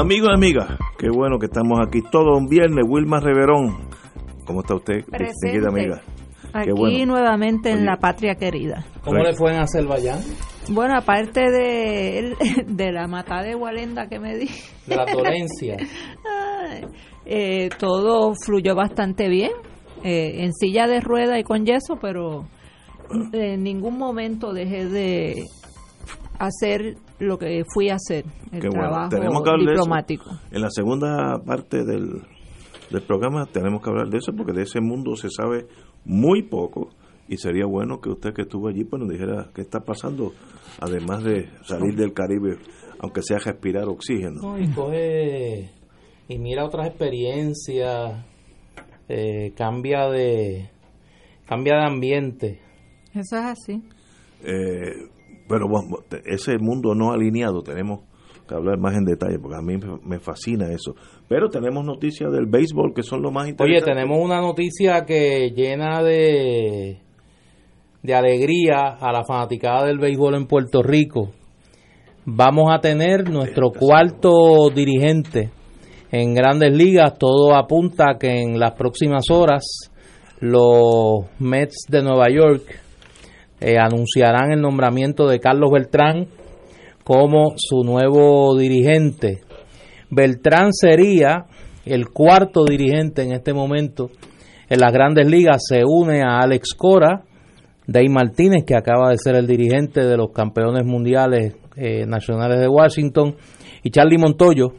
Amigos y amigas, qué bueno que estamos aquí todo un viernes. Wilma Reverón, ¿cómo está usted, Presente. amiga? Aquí bueno. nuevamente en Oye. la patria querida. ¿Cómo le fue en Azerbaiyán? Bueno, aparte de, de la matada de Walenda que me di, De la dolencia. eh, todo fluyó bastante bien. eh, en silla de rueda y con yeso, pero en ningún momento dejé de hacer lo que fui a hacer, el Qué bueno. trabajo Tenemos que hablar de eso. diplomático. En la segunda parte del, del programa tenemos que hablar de eso porque de ese mundo se sabe muy poco y sería bueno que usted que estuvo allí pues nos dijera qué está pasando, además de salir del Caribe, aunque sea respirar oxígeno. No, y coge y mira otras experiencias, eh, cambia de cambia de ambiente. Eso es así. Eh, pero bueno, ese mundo no alineado tenemos que hablar más en detalle porque a mí me- fascina eso. Pero tenemos noticias del béisbol que son lo más Oye, interesante. tenemos una noticia que llena de de alegría a la fanaticada del béisbol en Puerto Rico. Vamos a tener nuestro cuarto dirigente en Grandes Ligas. Todo apunta que en las próximas horas los Mets de Nueva York eh, anunciarán el nombramiento de Carlos Beltrán como su nuevo dirigente. Beltrán sería el cuarto dirigente en este momento en las grandes ligas. Se une a Alex Cora, Dave Martínez, que acaba de ser el dirigente de los campeones mundiales eh, nacionales de Washington, y Charlie Montoyo,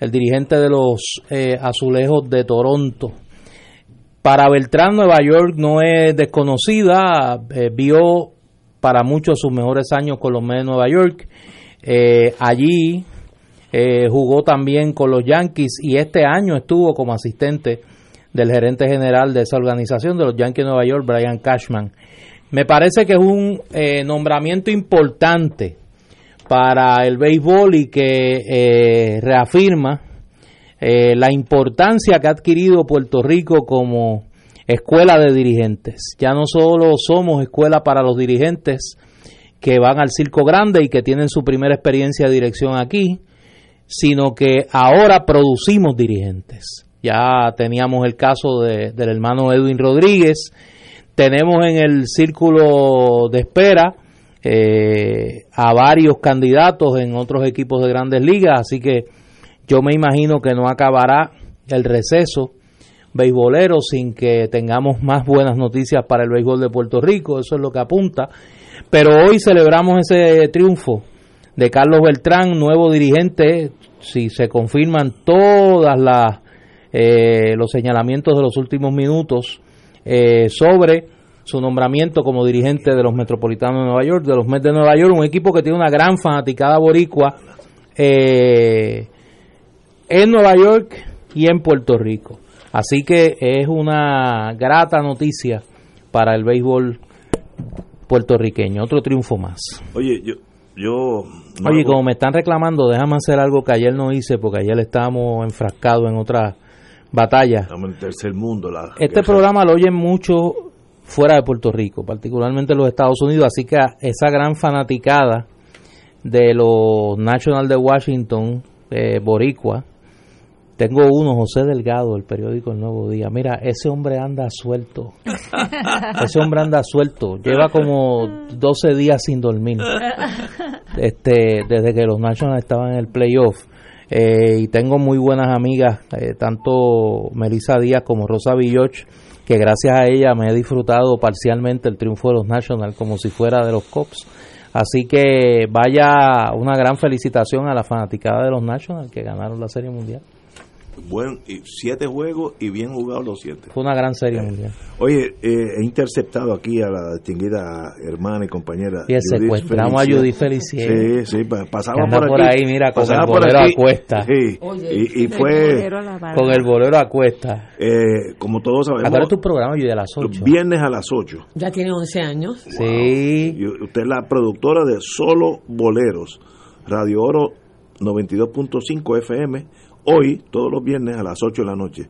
el dirigente de los eh, azulejos de Toronto. Para Beltrán, Nueva York no es desconocida, eh, vio para muchos sus mejores años con los Mets de Nueva York. Eh, allí eh, jugó también con los Yankees y este año estuvo como asistente del gerente general de esa organización de los Yankees de Nueva York, Brian Cashman. Me parece que es un eh, nombramiento importante para el béisbol y que reafirma eh, la importancia que ha adquirido Puerto Rico como escuela de dirigentes. Ya no solo somos escuela para los dirigentes que van al Circo Grande y que tienen su primera experiencia de dirección aquí, sino que ahora producimos dirigentes. Ya teníamos el caso de- del hermano Edwin Rodríguez, tenemos en el círculo de espera eh, a varios candidatos en otros equipos de grandes ligas, así que yo me imagino que no acabará el receso beisbolero sin que tengamos más buenas noticias para el béisbol de Puerto Rico, eso es lo que apunta. Pero hoy celebramos ese triunfo de Carlos Beltrán, nuevo dirigente, si se confirman todas las eh, los señalamientos de los últimos minutos eh, sobre su nombramiento como dirigente de los Metropolitanos de Nueva York, de los Mets de Nueva York, un equipo que tiene una gran fanaticada boricua eh, en Nueva York y en Puerto Rico. Así que es una grata noticia para el béisbol puertorriqueño. Otro triunfo más. Oye, yo... yo no Oye, hago- como me están reclamando, déjame hacer algo que ayer no hice porque ayer estábamos enfrascados en otra batalla. Estamos en el tercer mundo. La Este programa lo oyen mucho fuera de Puerto Rico, particularmente en los Estados Unidos, así que esa gran fanaticada de los National de Washington, eh, Boricua, tengo uno, José Delgado, del periódico El Nuevo Día. Mira, ese hombre anda suelto. ese hombre anda suelto. Lleva como 12 días sin dormir. Este, desde que los Nationals estaban en el playoff. Eh, y tengo muy buenas amigas, eh, tanto Melissa Díaz como Rosa Villoch, que gracias a ella me he disfrutado parcialmente el triunfo de los Nationals como si fuera de los Cops. Así que vaya una gran felicitación a la fanaticada de los Nationals que ganaron la Serie Mundial. Buen, y siete juegos y bien jugados los siete. Fue una gran serie mundial. Oye, eh, he interceptado aquí a la distinguida hermana y compañera. Y secuestramos a Judy Felicier. Sí, sí, pasaba por, aquí, por, ahí, mira, con el bolero a cuesta. Sí, y, y fue... Con el bolero a cuesta. Eh, como todos sabemos... ¿Cuál es tu programa, Judy, a las 8? Viernes a las 8. Ya tiene 11 años. Sí. Y usted es la productora de Solo Boleros, Radio Oro 92.5 FM, hoy, todos los viernes a las 8 de la noche.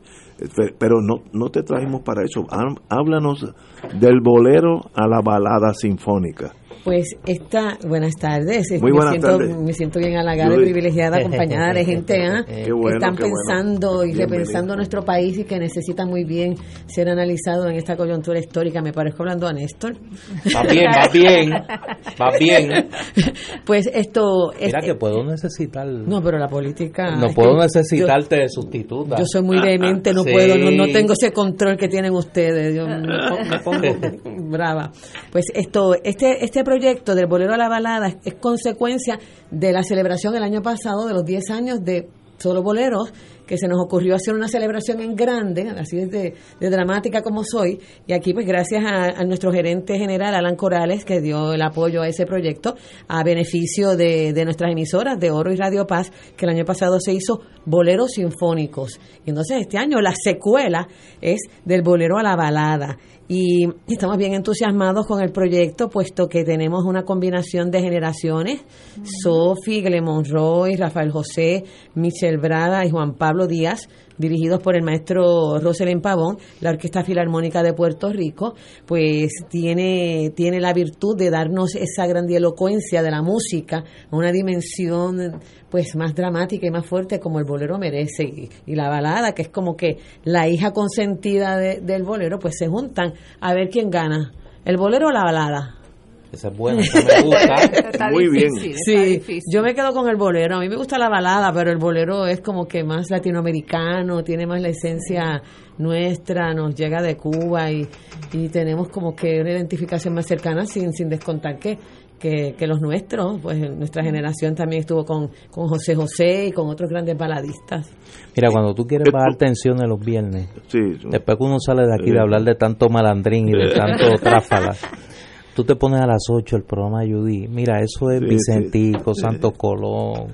Pero no, no te trajimos para eso. Háblanos del bolero a la balada sinfónica. Pues esta, buenas tardes. Muy buenas me siento, tardes. Me siento bien halagada y privilegiada, acompañada de gente ¿eh? que están pensando y repensando nuestro país y que necesita muy bien ser analizado en esta coyuntura histórica. Me parezco hablando a Néstor. Va bien, va bien, va bien. Pues esto... Mira que puedo necesitar... No, pero la política... No puedo necesitarte de sustituta. Yo soy muy vehemente, no puedo, no, no, tengo ese control que tienen ustedes. Yo me pongo, me pongo brava. Pues esto, este, este proyecto del Bolero a la Balada es, consecuencia de la celebración el año pasado de los 10 años de Solo Boleros, que se nos ocurrió hacer una celebración en grande, así de, dramática como soy, y aquí pues gracias a, nuestro gerente general, Alan Corales, que dio el apoyo a ese proyecto, a beneficio de, de nuestras emisoras de Oro y Radio Paz, que el año pasado se hizo Boleros Sinfónicos. Y entonces este año la secuela es del Bolero a la Balada y estamos bien entusiasmados con el proyecto, puesto que tenemos una combinación de generaciones, Sophie, Glemon Roy, Rafael José, Michelle Brada y Juan Pablo Díaz, dirigidos por el maestro Rosalind Pavón, la Orquesta Filarmónica de Puerto Rico, pues tiene, tiene la virtud de darnos esa grandilocuencia de la música, una dimensión pues más dramática y más fuerte como el bolero merece. Y, la balada que es como que la hija consentida del bolero pues se juntan a ver quién gana el bolero o la balada esa es buena, esa me gusta. Muy bien. Sí, yo me quedo con el bolero. A mí me gusta la balada, pero el bolero es como que más latinoamericano, tiene más la esencia nuestra, nos llega de Cuba y, y tenemos como que una identificación más cercana sin, sin descontar que que, los nuestros, pues nuestra generación también estuvo con, con José José y con otros grandes baladistas. Mira, cuando tú quieres bajar tensiones los viernes, después que uno sale de aquí de hablar de tanto malandrín y de tanto tráfala, tú te pones a las 8 el programa de Judy. Mira, eso es Vicentico, Santo Colón.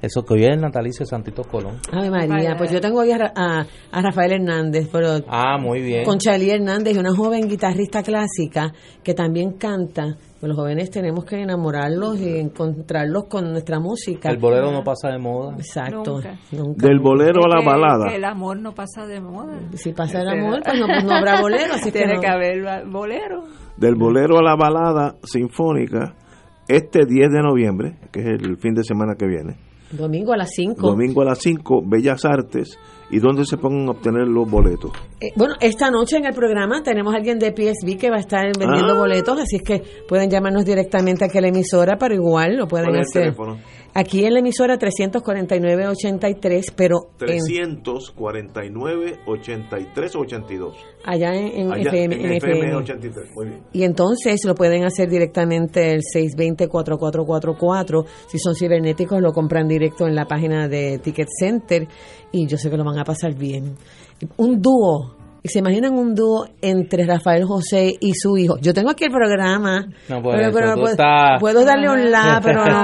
Eso que hoy es el natalicio de Santito Colón. Ay, María, pues yo tengo hoy a, a, Rafael Hernández, pero ah, muy bien. con Charlie Hernández, una joven guitarrista clásica que también canta pues los jóvenes tenemos que enamorarlos y encontrarlos con nuestra música. El bolero no pasa de moda. Exacto. Del bolero a la balada. el amor no pasa de moda. Si pasa el amor, pues no, pues no habrá bolero. Así Tiene que, haber bolero. Del bolero a la balada sinfónica, este 10 de noviembre, que es el fin de semana que viene. Domingo a las 5. Domingo a las 5, Bellas Artes y dónde se pueden obtener los boletos. Eh, bueno, esta noche en el programa tenemos a alguien de PSB que va a estar vendiendo ah. boletos, así es que pueden llamarnos directamente aquí a la emisora, pero igual lo pueden hacer. Aquí en la emisora 349-83, pero... 349-83-82. Allá en, FM, en, FM, 83, muy bien. Y entonces lo pueden hacer directamente el 620-4444. Si son cibernéticos, lo compran directo en la página de Ticket Center y yo sé que lo van a pasar bien. Un dúo se imaginan un dúo entre Rafael José y su hijo. Yo tengo aquí el programa. No pero, puedo, darle un la, pero no.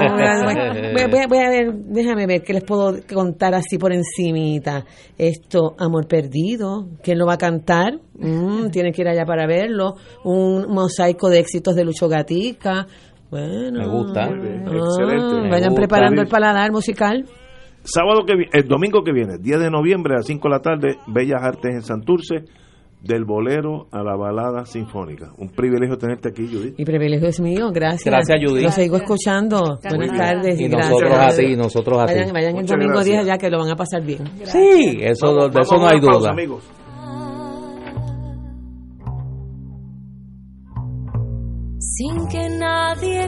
Voy, a, ver, déjame ver qué les puedo contar así por encimita. Esto, Amor Perdido, ¿quién lo va a cantar? Mm, tienen que ir allá para verlo. Un mosaico de éxitos de Lucho Gatica. Bueno. Me gusta. Ah, vayan preparando el paladar musical. Sábado que el domingo que viene, 10 de noviembre a las 5 de la tarde, Bellas Artes en Santurce, del bolero a la balada sinfónica. Un privilegio tenerte aquí, Judith. Mi privilegio es mío, gracias. Gracias, Judith. Lo sigo escuchando. Buenas tardes. Y, nosotros a ti, nosotros a ti. Vayan, vayan el domingo 10 allá que lo van a pasar bien. Sí, eso, de eso no hay duda. amigos. Sin que nadie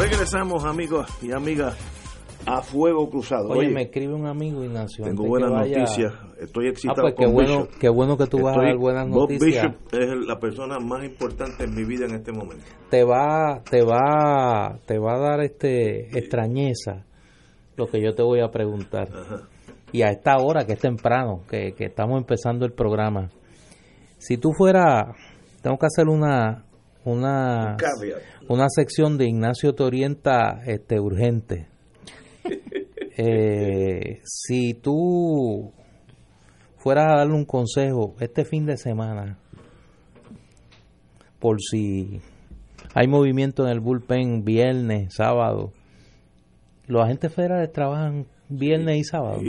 Regresamos, amigos y amigas, a Fuego Cruzado. Oye, me escribe un amigo, Ignacio. Tengo buenas noticias. Estoy excitado ah, pues qué bueno, qué bueno que tú vas a dar buenas Bob noticias. Bishop es la persona más importante en mi vida en este momento. Te va, te va, te va a dar este extrañeza lo que yo te voy a preguntar. Y a esta hora que es temprano, que, que estamos empezando el programa. Si tú fuera, tengo que hacer una una una sección de Ignacio Torienta este urgente. Eh, si tú fueras a darle un consejo este fin de semana, por si hay movimiento en el bullpen viernes, sábado, los agentes federales trabajan viernes y sábado.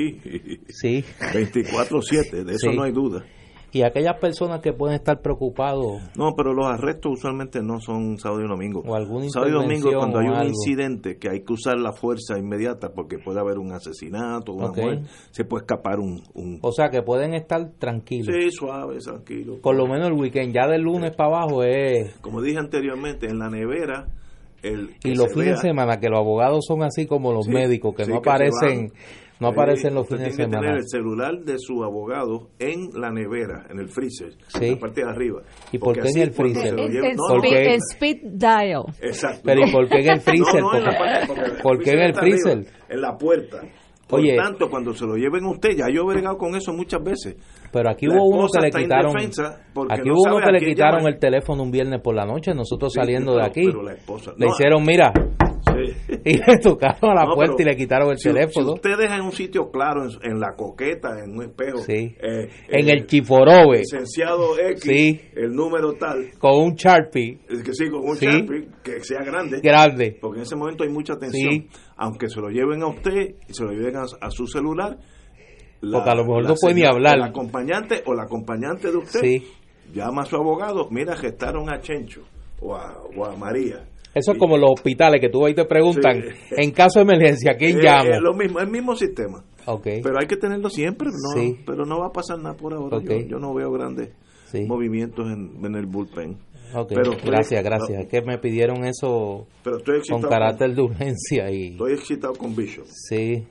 Sí. 24-7, de eso no hay duda y aquellas personas que pueden estar preocupados. No, pero los arrestos usualmente no son sábado y domingo. O algún sábado y domingo cuando hay un incidente que hay que usar la fuerza inmediata porque puede haber un asesinato, una muerte, se puede escapar un, O sea, que pueden estar tranquilos. Sí, suaves, tranquilos. Por lo menos el weekend, ya del lunes para abajo es... Como dije anteriormente, en la nevera... El y los fines de semana, que los abogados son así como los médicos, que no aparecen... No aparecen los fines de semana. Tiene que tener el celular de su abogado en la nevera, en el freezer, en la parte de arriba. ¿Y por qué en el freezer? En, speed, dial. Exacto. Pero ¿y por qué en el freezer? ¿Por qué en el freezer? En la puerta. Por tanto, cuando se lo lleven usted, ya yo he bregado con eso muchas veces. Pero aquí hubo uno que le quitaron. Aquí hubo uno que le quitaron el teléfono un viernes por la noche, nosotros saliendo de aquí. le hicieron, mira, y le tocaron a la puerta y le quitaron el teléfono. Si usted deja en un sitio claro, en, la coqueta, en un espejo, sí. Eh, en el chiforobe, licenciado X, el número tal, con un Sharpie, que sí, con un Sharpie, que sea grande, grande, porque en ese momento hay mucha tensión. Aunque se lo lleven a usted y se lo lleven a, su celular, porque a lo mejor no puede ni hablar. El acompañante o la acompañante de usted llama a su abogado, mira, gestaron a Chencho o a María eso es como los hospitales que tú ahí te preguntan, en caso de emergencia, ¿quién eh, llama? Es lo mismo, el mismo sistema. Okay. Pero hay que tenerlo siempre, no, pero no va a pasar nada por ahora. Yo, no veo grandes movimientos en, el bullpen. Pero gracias, gracias. que me pidieron eso con carácter de urgencia. y Estoy excitado con Bishop. Sí.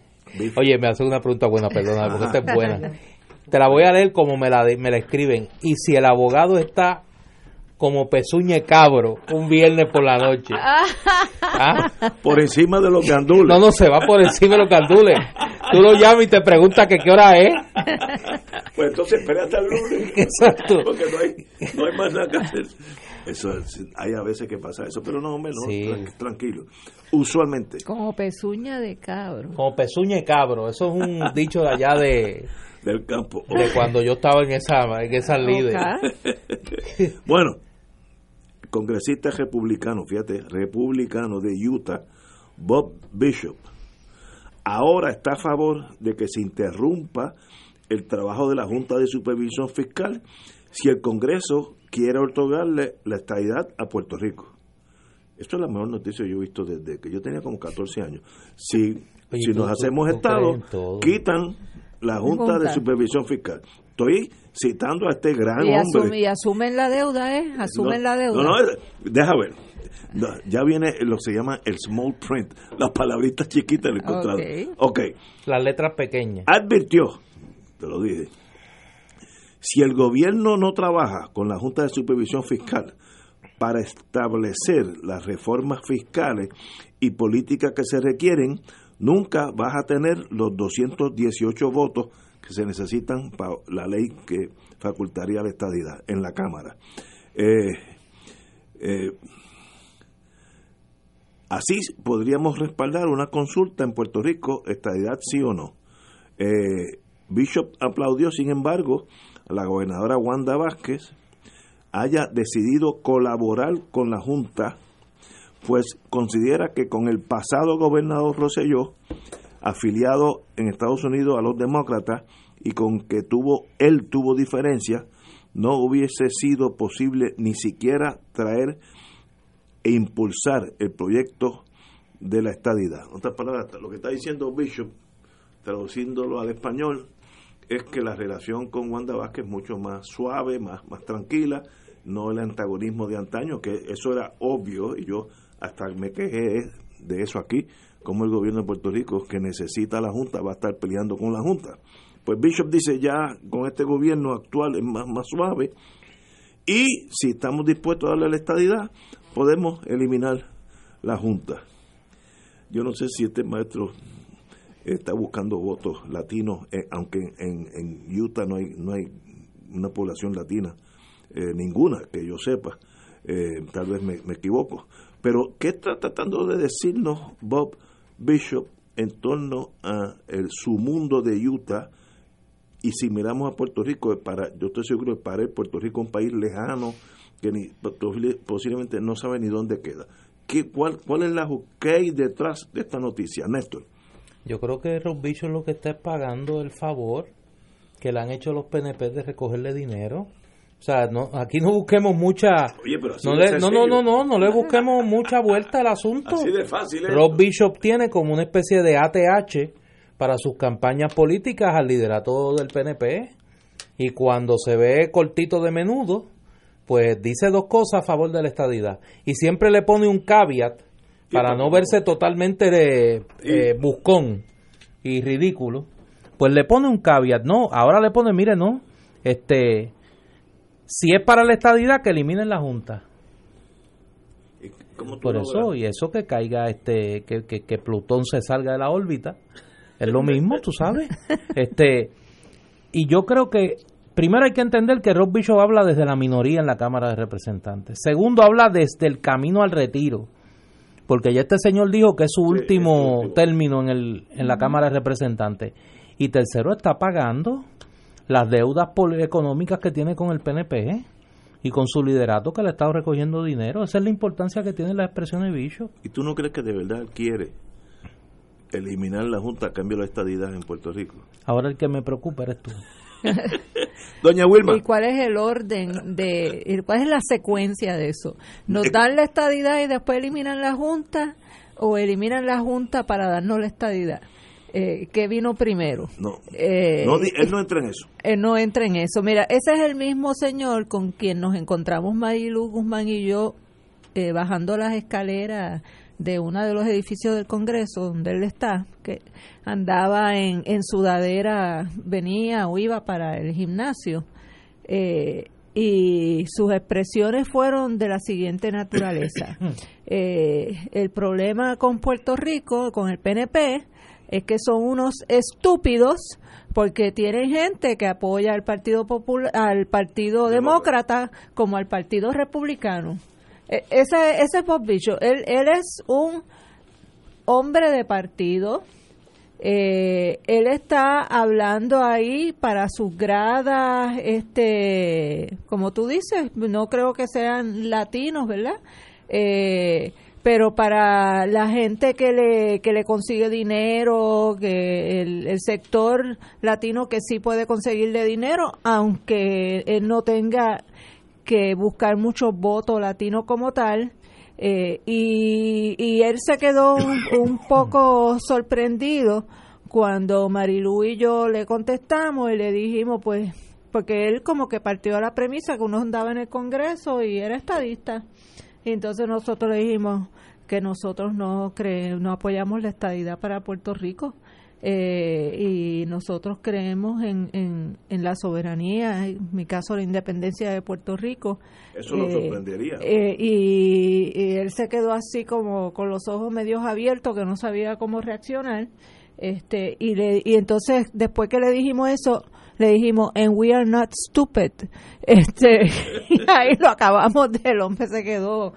Oye, me hace una pregunta buena, perdona, porque esta es buena. Te la voy a leer como me la, me la escriben. Y si el abogado está como pezuñe cabro un viernes por la noche. ¿Ah? Por encima de los gandules. No, no, se va por encima de los gandules. Tú lo llamas y te preguntas que qué hora es. Pues entonces espera hasta el lunes. Exacto. Porque no hay, no hay más nada que hacer. Eso, hay a veces que pasa eso, pero no, hombre, no, tranquilo. Usualmente. Como pezuña de cabro. Como pezuña de cabro, eso es un dicho de allá de, del campo. De cuando yo estaba en esa, en esa líder. bueno, congresista republicano, fíjate, republicano de Utah, Bob Bishop, ahora está a favor de que se interrumpa el trabajo de la Junta de Supervisión Fiscal si el Congreso quiere otorgarle la estabilidad a Puerto Rico. Esto es la mejor noticia que yo he visto desde que yo tenía como 14 años. Si, si nos hacemos Estado, quitan la Junta, de Supervisión Fiscal. Estoy citando a este gran hombre. y asumen la deuda, ¿eh? Asumen la deuda. No, no, deja ver. ya viene lo que se llama el small print, las palabritas chiquitas del contrato. Ok. Las letras pequeñas. Advirtió, te lo dije, si el gobierno no trabaja con la Junta de Supervisión Fiscal para establecer las reformas fiscales y políticas que se requieren, nunca vas a tener los 218 votos se necesitan para la ley que facultaría la estadidad en la Cámara. Eh, eh, así podríamos respaldar una consulta en Puerto Rico, estadidad sí o no. Eh, Bishop aplaudió, sin embargo, la gobernadora Wanda Vázquez haya decidido colaborar con la Junta pues considera que con el pasado gobernador Rosselló, afiliado en Estados Unidos a los demócratas, y con que tuvo él tuvo diferencia, no hubiese sido posible ni siquiera traer e impulsar el proyecto de la estadidad. En otras palabras, lo que está diciendo Bishop, traduciéndolo al español, es que la relación con Wanda Vázquez es mucho más suave, más, más tranquila, no el antagonismo de antaño, que eso era obvio, y yo hasta me quejé de eso aquí, como el gobierno de Puerto Rico, que necesita la Junta, va a estar peleando con la Junta. Pues Bishop dice ya con este gobierno actual es más, más suave y si estamos dispuestos a darle la estadidad, podemos eliminar la Junta. Yo no sé si este maestro está buscando votos latinos, eh, aunque en, en, Utah no hay, no hay una población latina, eh, ninguna que yo sepa, eh, tal vez me, me, equivoco. Pero, ¿qué está tratando de decirnos Bob Bishop en torno a el, su mundo de Utah? Y si miramos a Puerto Rico, para, yo estoy seguro que para el Puerto Rico es un país lejano que ni, posiblemente no sabe ni dónde queda. ¿Qué, cuál, ¿Cuál es la hay detrás de esta noticia, Néstor? Yo creo que Rob Bishop lo que está es pagando el favor que le han hecho los PNP de recogerle dinero. O sea, no, aquí no busquemos mucha. no, no, no, no, no, no le busquemos mucha vuelta al asunto. Así de fácil. Rob Bishop tiene como una especie de ATH para sus campañas políticas al liderato del PNP. Y cuando se ve cortito de menudo, pues dice dos cosas a favor de la estadidad. Y siempre le pone un caveat para no verse totalmente de, eh, buscón y ridículo, pues le pone un caveat, no, ahora le pone, mire, no, este, si es para la estadidad, que eliminen la Junta. Por eso, y eso que caiga, este, que, que, Plutón se salga de la órbita, es lo mismo, tú sabes. este Y yo creo que Primero hay que entender que Rob Bishop habla desde la minoría en la Cámara de Representantes. Segundo, habla desde el camino al retiro porque ya este señor dijo que es su último, término en, el, en la Cámara de Representantes. Y tercero, está pagando las deudas económicas que tiene con el PNP y con su liderato que le ha estado recogiendo dinero. Esa es la importancia que tiene la expresión de bicho. ¿Y tú no crees que de verdad quiere eliminar la Junta a cambio de la estadidad en Puerto Rico? Ahora el que me preocupa eres tú. Doña Wilma. ¿Y cuál es el orden de, cuál es la secuencia de eso? ¿Nos eh, dan la estadidad y después eliminan la Junta o eliminan la Junta para darnos la estadidad? Eh, ¿Qué vino primero? No, eh, él no entra en eso. Él no entra en eso. Mira, ese es el mismo señor con quien nos encontramos Marilu Guzmán y yo bajando las escaleras de uno de los edificios del Congreso donde él está, que andaba en, en sudadera, venía o iba para el gimnasio, eh, y sus expresiones fueron de la siguiente naturaleza. Eh, el problema con Puerto Rico, con el PNP, es que son unos estúpidos porque tienen gente que apoya al Partido Popular, al Partido Demócrata como al Partido Republicano. E, ese, ese es Bob Él, él es un hombre de partido. Eh, él está hablando ahí para sus gradas, este, como tú dices, no creo que sean latinos, ¿verdad? Eh, pero para la gente que le, que le consigue dinero, que el, el, sector latino que sí puede conseguirle dinero, aunque él no tenga que buscar muchos votos latinos como tal. Eh, y, él se quedó un, poco sorprendido cuando Marilu y yo le contestamos y le dijimos, pues, porque él como que partió a la premisa que uno andaba en el Congreso y era estadista. Y entonces nosotros le dijimos que nosotros no, cre no apoyamos la estadidad para Puerto Rico eh, y nosotros creemos en, en, la soberanía, en mi caso la independencia de Puerto Rico. Eso lo eh, sorprendería. Eh, y, él se quedó así como con los ojos medios abiertos, que no sabía cómo reaccionar. Este, y, le, y entonces, después que le dijimos eso, le dijimos, and we are not stupid. Este, y ahí lo acabamos del hombre se quedó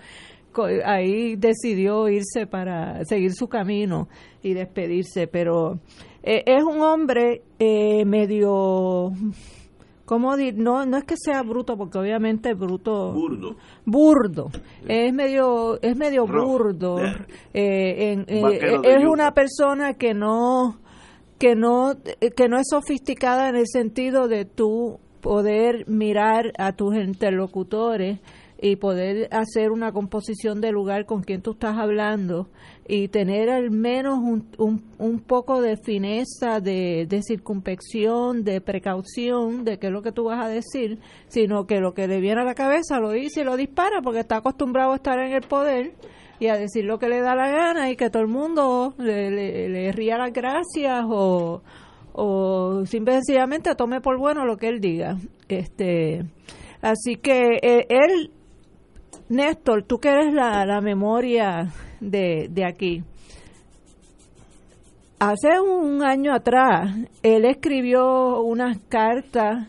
ahí decidió irse para seguir su camino y despedirse, pero eh, es un hombre eh, medio ¿cómo decir? No, no es que sea bruto, porque obviamente es bruto. Burdo. Burdo. Es medio, es medio burdo. Eh, es una persona que no, que no, que no es sofisticada en el sentido de tú poder mirar a tus interlocutores y poder hacer una composición de lugar con quien tú estás hablando y tener al menos un, un, un poco de fineza, de, de circunspección, de precaución de qué es lo que tú vas a decir, sino que lo que le viene a la cabeza lo dice y lo dispara porque está acostumbrado a estar en el poder y a decir lo que le da la gana y que todo el mundo le, le, ría las gracias o, o simplemente tome por bueno lo que él diga. Este, así que eh, él, Néstor, tú que eres la, la memoria de, de aquí, hace un año atrás él escribió unas cartas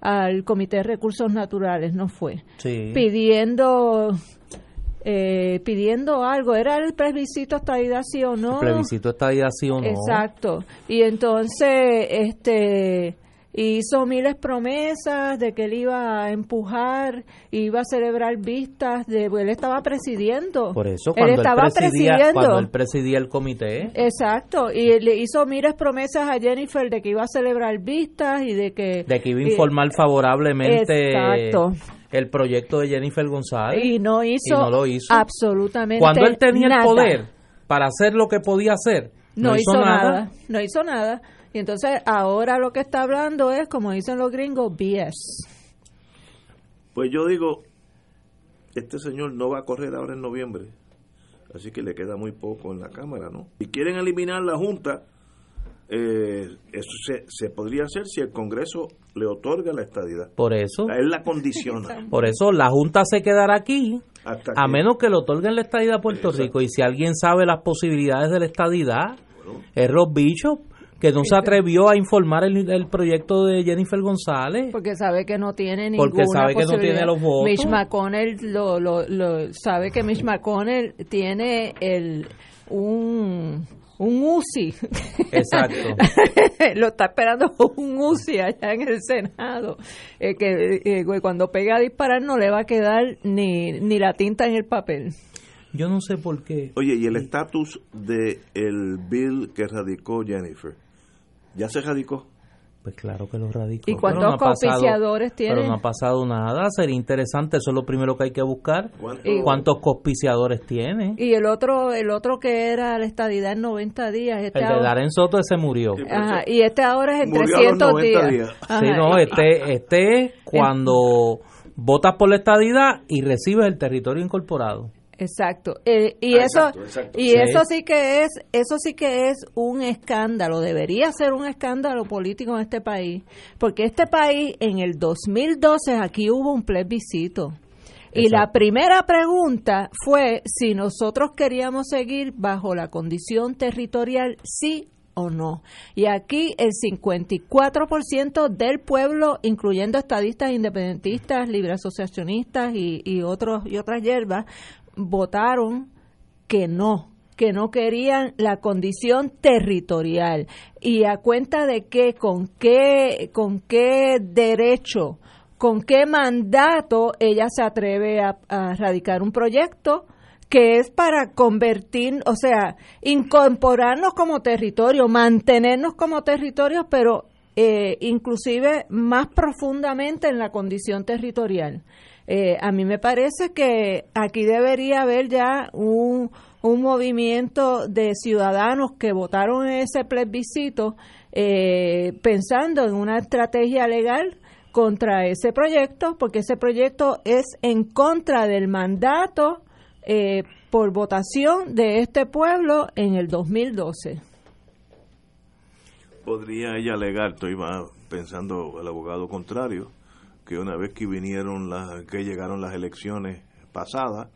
al Comité de Recursos Naturales, no fue, pidiendo eh, pidiendo algo. ¿Era el plebiscito estadidad sí o no? El plebiscito estadidad sí o no. Exacto. Y entonces, este hizo miles promesas de que él iba a empujar, iba a celebrar vistas, de, él estaba presidiendo. Por eso, cuando él estaba presidía, Cuando él presidía el comité. Exacto, y le hizo miles promesas a Jennifer de que iba a celebrar vistas y de que... De que iba a informar favorablemente el proyecto de Jennifer González. Y no hizo, lo hizo. absolutamente Cuando él tenía el poder para hacer lo que podía hacer, no, hizo, nada. No hizo nada. Y entonces ahora lo que está hablando es, como dicen los gringos, BS. Pues yo digo, este señor no va a correr ahora en noviembre, así que le queda muy poco en la Cámara, ¿no? Y quieren eliminar la Junta, eh, eso se, podría hacer si el Congreso le otorga la estadidad. Por eso. Él la condiciona. Por eso la Junta se quedará aquí, a menos que le otorguen la estadidad a Puerto Rico. Y si alguien sabe las posibilidades de la estadidad, es Rob Bishop que no se atrevió a informar el, proyecto de Jennifer González. Porque sabe que no tiene ninguna Porque sabe que no tiene los votos. Mitch McConnell lo, lo, sabe que Mitch McConnell tiene el un un UCI. Exacto. lo está esperando un UCI allá en el Senado. Eh, que eh, cuando pega a disparar no le va a quedar ni, ni la tinta en el papel. Yo no sé por qué. Oye, ¿y el estatus del el bill que radicó Jennifer? ¿Ya se radicó? Pues claro que lo radicó. ¿Y cuántos cospiciadores tiene? Pero no ha pasado nada. Sería interesante. Eso es lo primero que hay que buscar. ¿Cuántos cospiciadores tiene? Y el otro el otro que era la estadidad en 90 días. Este el de Darren Soto, ese murió. Ajá, y este ahora es en 300 días. Sí, no, este, este es cuando votas por la estadidad y recibes el territorio incorporado. Exacto. Eh, y ah, eso y eso sí que es eso sí que es un escándalo, debería ser un escándalo político en este país, porque este país en el 2012 aquí hubo un plebiscito. Y la primera pregunta fue si nosotros queríamos seguir bajo la condición territorial sí o no. Y aquí el 54% del pueblo, incluyendo estadistas independentistas, libre asociacionistas y, y, otros, y otras hierbas, votaron que no, que no querían la condición territorial. ¿Y a cuenta de qué? ¿Con qué, con qué derecho? ¿Con qué mandato ella se atreve a, radicar un proyecto? que es para convertir, o sea, incorporarnos como territorio, mantenernos como territorio, pero eh, inclusive más profundamente en la condición territorial. Eh, a mí me parece que aquí debería haber ya un, un movimiento de ciudadanos que votaron en ese plebiscito eh, pensando en una estrategia legal contra ese proyecto, porque ese proyecto es en contra del mandato eh, por votación de este pueblo en el 2012. Podría ella alegar, estoy pensando el abogado contrario, que una vez que vinieron las que llegaron las elecciones pasadas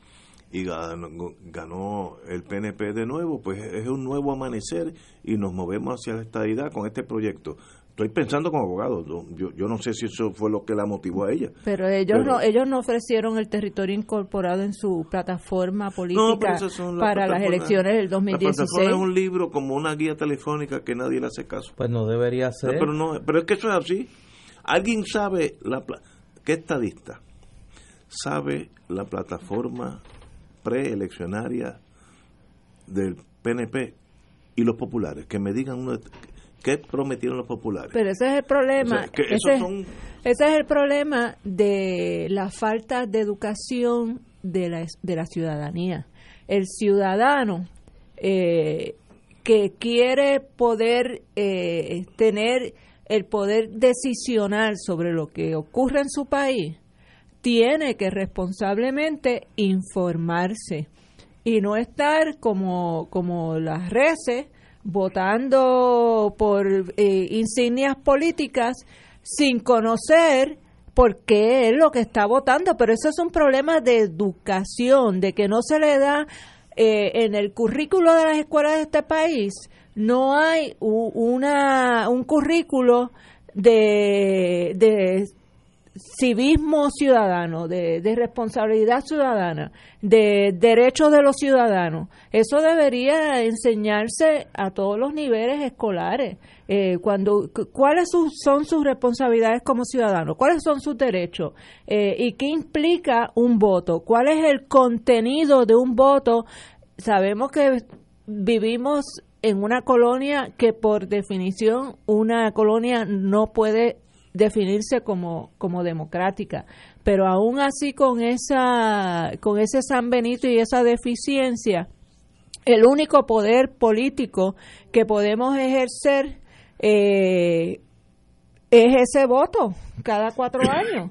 y ganó, el PNP de nuevo, pues es un nuevo amanecer y nos movemos hacia la estadidad con este proyecto. Estoy pensando como abogado, yo, yo no sé si eso fue lo que la motivó a ella. Pero ellos no ellos no ofrecieron el territorio incorporado en su plataforma política para las elecciones del 2016. La es un libro como una guía telefónica que nadie le hace caso. Pues no debería ser. pero no, pero es que eso es así. ¿Alguien sabe la qué estadista sabe la plataforma preeleccionaria del PNP y los populares? Que me digan uno, qué prometieron los populares. Pero ese es el problema. ese, es el problema de la falta de educación de la, de la ciudadanía. El ciudadano eh, que quiere poder eh, tener el poder decisional sobre lo que ocurre en su país, tiene que responsablemente informarse. y no estar como, como las reces votando por eh, insignias políticas sin conocer por qué es lo que está votando. Pero eso es un problema de educación, de que no se le da eh, en el currículo de las escuelas de este país, no hay una, un currículo de, de civismo ciudadano, de, responsabilidad ciudadana, de derechos de los ciudadanos. Eso debería enseñarse a todos los niveles escolares. Eh, cuando cuáles son sus responsabilidades como ciudadanos, cuáles son sus derechos eh, y qué implica un voto, cuál es el contenido de un voto. Sabemos que vivimos en una colonia que por definición una colonia no puede definirse como, como democrática. Pero aún así con esa, con ese San Benito y esa deficiencia, el único poder político que podemos ejercer eh, es ese voto cada cuatro años.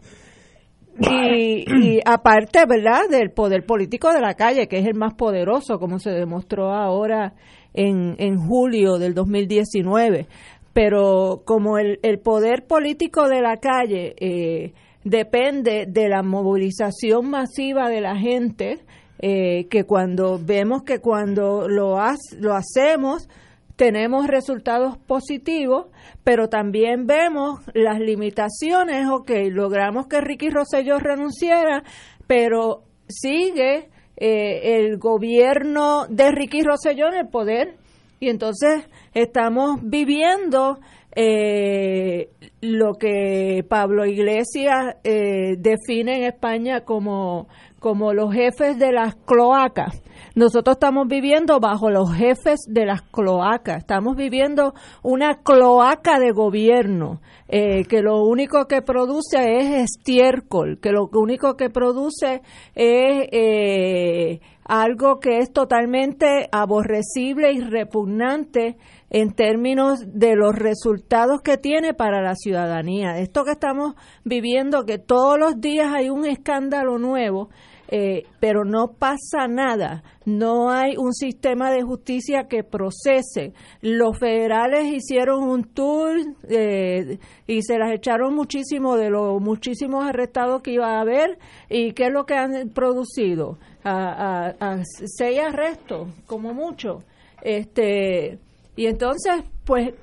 Y, y, aparte, ¿verdad?, del poder político de la calle, que es el más poderoso, como se demostró ahora en, en julio del 2019 pero como el, el poder político de la calle eh, depende de la movilización masiva de la gente, eh, que cuando vemos que cuando lo, lo hacemos tenemos resultados positivos, pero también vemos las limitaciones, ok, logramos que Ricky Rosselló renunciara, pero sigue eh, el gobierno de Ricky Rosselló en el poder y entonces estamos viviendo eh, lo que Pablo Iglesias eh, define en España como, como los jefes de las cloacas. Nosotros estamos viviendo bajo los jefes de las cloacas, estamos viviendo una cloaca de gobierno eh, que lo único que produce es estiércol, que lo único que produce es eh, algo que es totalmente aborrecible y repugnante en términos de los resultados que tiene para la ciudadanía. Esto que estamos viviendo, que todos los días hay un escándalo nuevo, eh, pero no pasa nada, no hay un sistema de justicia que procese. Los federales hicieron un tour eh, y se las echaron muchísimo de los muchísimos arrestados que iba a haber y qué es lo que han producido. A, seis arrestos, como mucho. Este, y entonces, pues,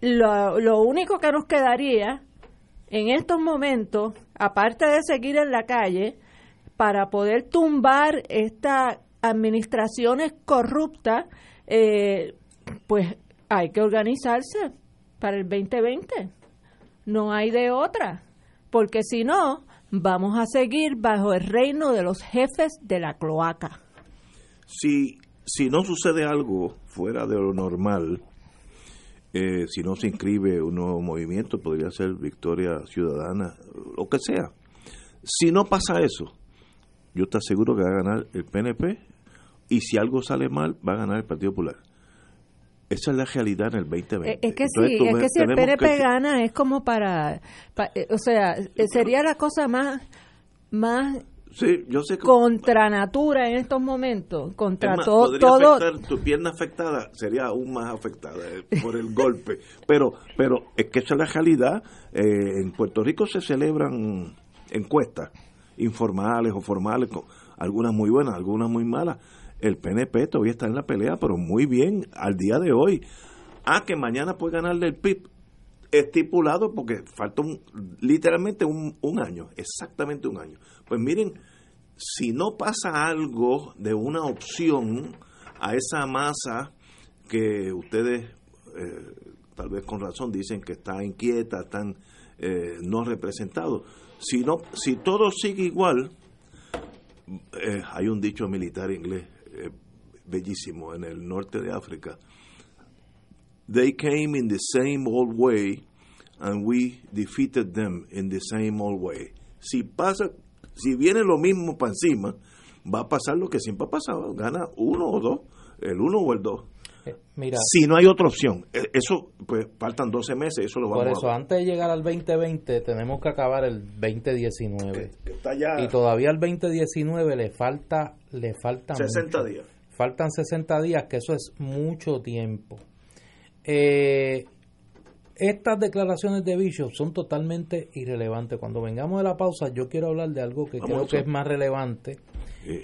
lo, lo único que nos quedaría en estos momentos, aparte de seguir en la calle, para poder tumbar estas administraciones corruptas, eh, pues hay que organizarse para el 2020. No hay de otra, porque si no, vamos a seguir bajo el reino de los jefes de la cloaca. Si, si no sucede algo fuera de lo normal, eh, si no se inscribe un nuevo movimiento, podría ser Victoria Ciudadana, lo que sea. Si no pasa eso, yo estoy seguro que va a ganar el PNP y si algo sale mal, va a ganar el Partido Popular. Esa es la realidad en el 2020. Eh, es que sí, es que si el PNP gana es como para, eh, o sea, eh, sería la cosa más más sí, yo sé contra natura en estos momentos, contra todo todo tu pierna afectada sería aún más afectada por el golpe, pero pero es que esa es la realidad. en Puerto Rico se celebran encuestas informales o formales, algunas muy buenas, algunas muy malas. El PNP todavía está en la pelea, pero muy bien al día de hoy. Ah, que mañana puede ganarle el PIB estipulado porque falta literalmente un, un año, exactamente un año. Pues miren, si no pasa algo de una opción a esa masa que ustedes eh, tal vez con razón dicen que está inquieta, están eh, no representados, si, no, si todo sigue igual, eh, hay un dicho militar inglés eh, bellísimo en el norte de África. They came in the same old way and we defeated them in the same old way. Si pasa, si viene lo mismo para encima, va a pasar lo que siempre ha pasado, gana uno o dos, el uno o el dos. Mira, si no hay otra opción, e, eso, pues faltan 12 meses, eso lo vamos Por eso, antes de llegar al 2020, tenemos que acabar el 2019. y todavía al 2019 le falta le faltan 60 días. Faltan 60 días, que eso es mucho tiempo. Eh, estas declaraciones de Bishop son totalmente irrelevantes. Cuando vengamos de la pausa, yo quiero hablar de algo que creo que es más relevante,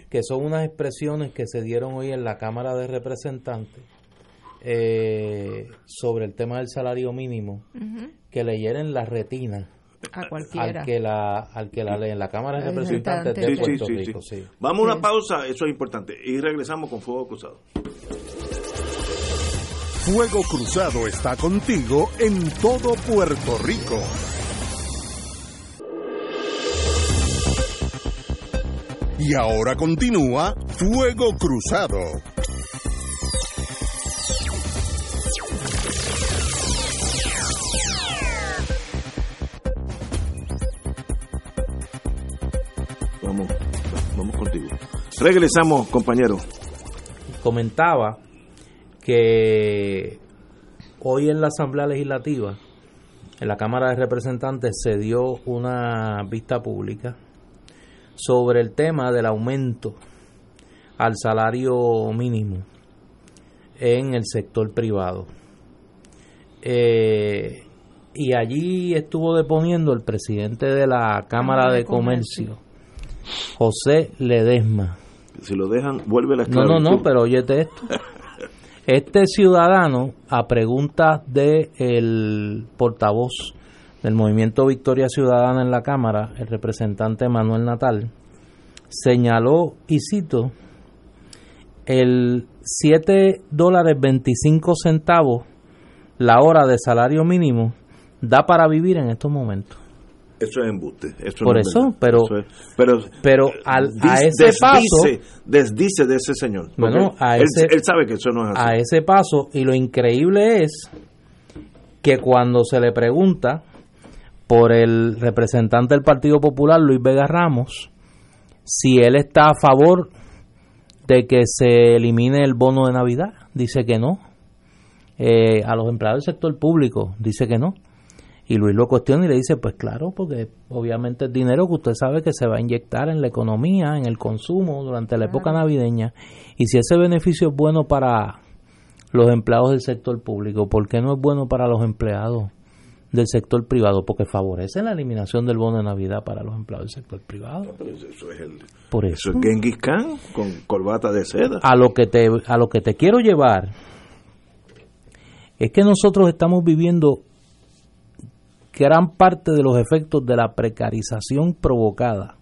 que son unas expresiones que se dieron hoy en la Cámara de Representantes eh, sobre el tema del salario mínimo, que leyeron la retina a cualquiera. Al que la, al que la lee en la Cámara de Representantes de Puerto Rico. Vamos a una pausa, eso es importante, y regresamos con Fuego Cruzado. Fuego Cruzado está contigo en todo Puerto Rico. Y ahora continúa Fuego Cruzado. Regresamos, compañero. Comentaba que hoy en la Asamblea Legislativa, en la Cámara de Representantes, se dio una vista pública sobre el tema del aumento al salario mínimo en el sector privado. Eh, y allí estuvo deponiendo el presidente de la Cámara de, Comercio, José Ledesma. Si lo dejan, vuelve la No, no, no, pero óyete esto. Este ciudadano, a preguntas del el portavoz del Movimiento Victoria Ciudadana en la Cámara, el representante Manuel Natal, señaló, y cito, el 7 dólares 25 centavos la hora de salario mínimo da para vivir en estos momentos. Eso es embuste. Por eso, pero, pero, pero al, a ese paso. Desdice de ese señor. Bueno, a él, ese, él sabe que eso no es así. A ese paso, y lo increíble es que cuando se le pregunta por el representante del Partido Popular, Luis Vega Ramos, si él está a favor de que se elimine el bono de Navidad, dice que no. Eh, a los empleados del sector público, dice que no. Y Luis lo cuestiona y le dice, pues claro, porque obviamente es dinero que usted sabe que se va a inyectar en la economía, en el consumo durante la época navideña. Y si ese beneficio es bueno para los empleados del sector público, ¿por qué no es bueno para los empleados del sector privado? Porque favorece la eliminación del bono de Navidad para los empleados del sector privado. eso es el, Por eso. eso es Genghis Khan con corbata de seda. A lo que te, a lo que te quiero llevar es que nosotros estamos viviendo gran parte de los efectos de la precarización provocada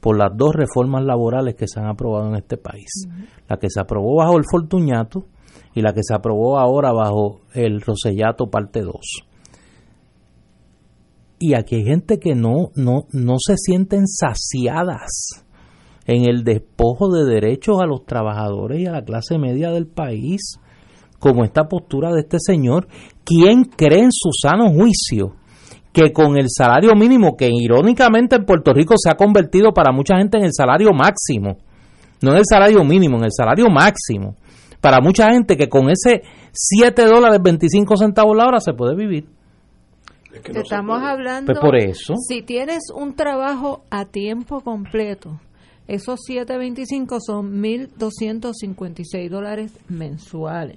por las dos reformas laborales que se han aprobado en este país. La que se aprobó bajo el Fortuñato y la que se aprobó ahora bajo el Rosellato parte 2. Y aquí hay gente que no, no, no se sienten saciadas en el despojo de derechos a los trabajadores y a la clase media del país, como esta postura de este señor. ¿Quién cree en su sano juicio que con el salario mínimo, que irónicamente en Puerto Rico se ha convertido para mucha gente en el salario máximo, no en el salario mínimo, en el salario máximo, para mucha gente que con ese 7 dólares 25 centavos la hora se puede vivir. Es que no se Estamos puede. hablando. Pues por eso. Si tienes un trabajo a tiempo completo, esos 7.25 son 1.256 dólares mensuales.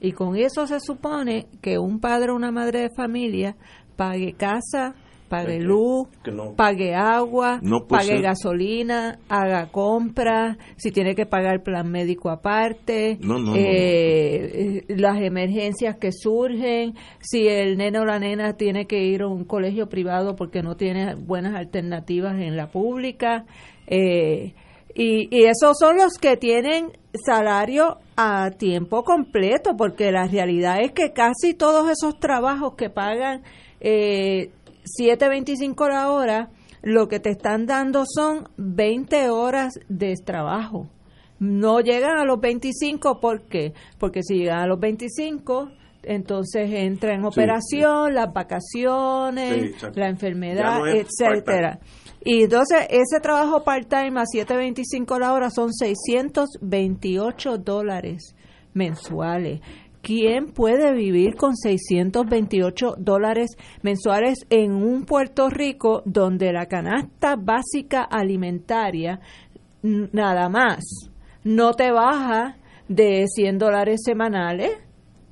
Y con eso se supone que un padre o una madre de familia pague casa, pague luz, no- pague agua, no puede pague ser. gasolina, haga compras, si tiene que pagar plan médico aparte, No, no, no, no. eh, eh, las emergencias que surgen, si el nene o la nena tiene que ir a un colegio privado porque no tiene buenas alternativas en la pública. eh, y, y esos son los que tienen salario a tiempo completo, porque la realidad es que casi todos esos trabajos que pagan eh, 7.25 la hora, lo que te están dando son 20 horas de trabajo. No llegan a los 25, ¿por qué? Porque si llegan a los 25, entonces entra en operación, las vacaciones, Sí, la enfermedad, no etcétera. Y entonces ese trabajo part-time a 7.25 la hora son 628 dólares mensuales. ¿Quién puede vivir con 628 dólares mensuales en un Puerto Rico donde la canasta básica alimentaria nada más no te baja de 100 dólares semanales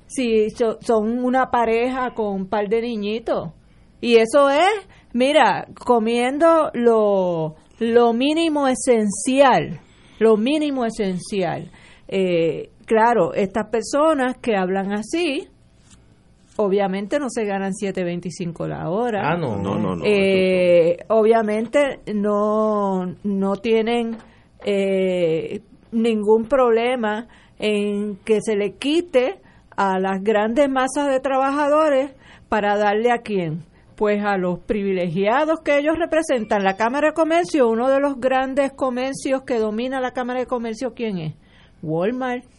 si son una pareja con un par de niñitos. Y eso es, mira, comiendo lo, lo mínimo esencial, lo mínimo esencial. Eh, claro, estas personas que hablan así, obviamente no se ganan 7.25 la hora. Ah, no, no, no. Eh, obviamente no, no tienen eh, ningún problema en que se le quite a las grandes masas de trabajadores para darle a quién? Pues a los privilegiados que ellos representan. La Cámara de Comercio, uno de los grandes comercios que domina la Cámara de Comercio, ¿quién es? Walmart.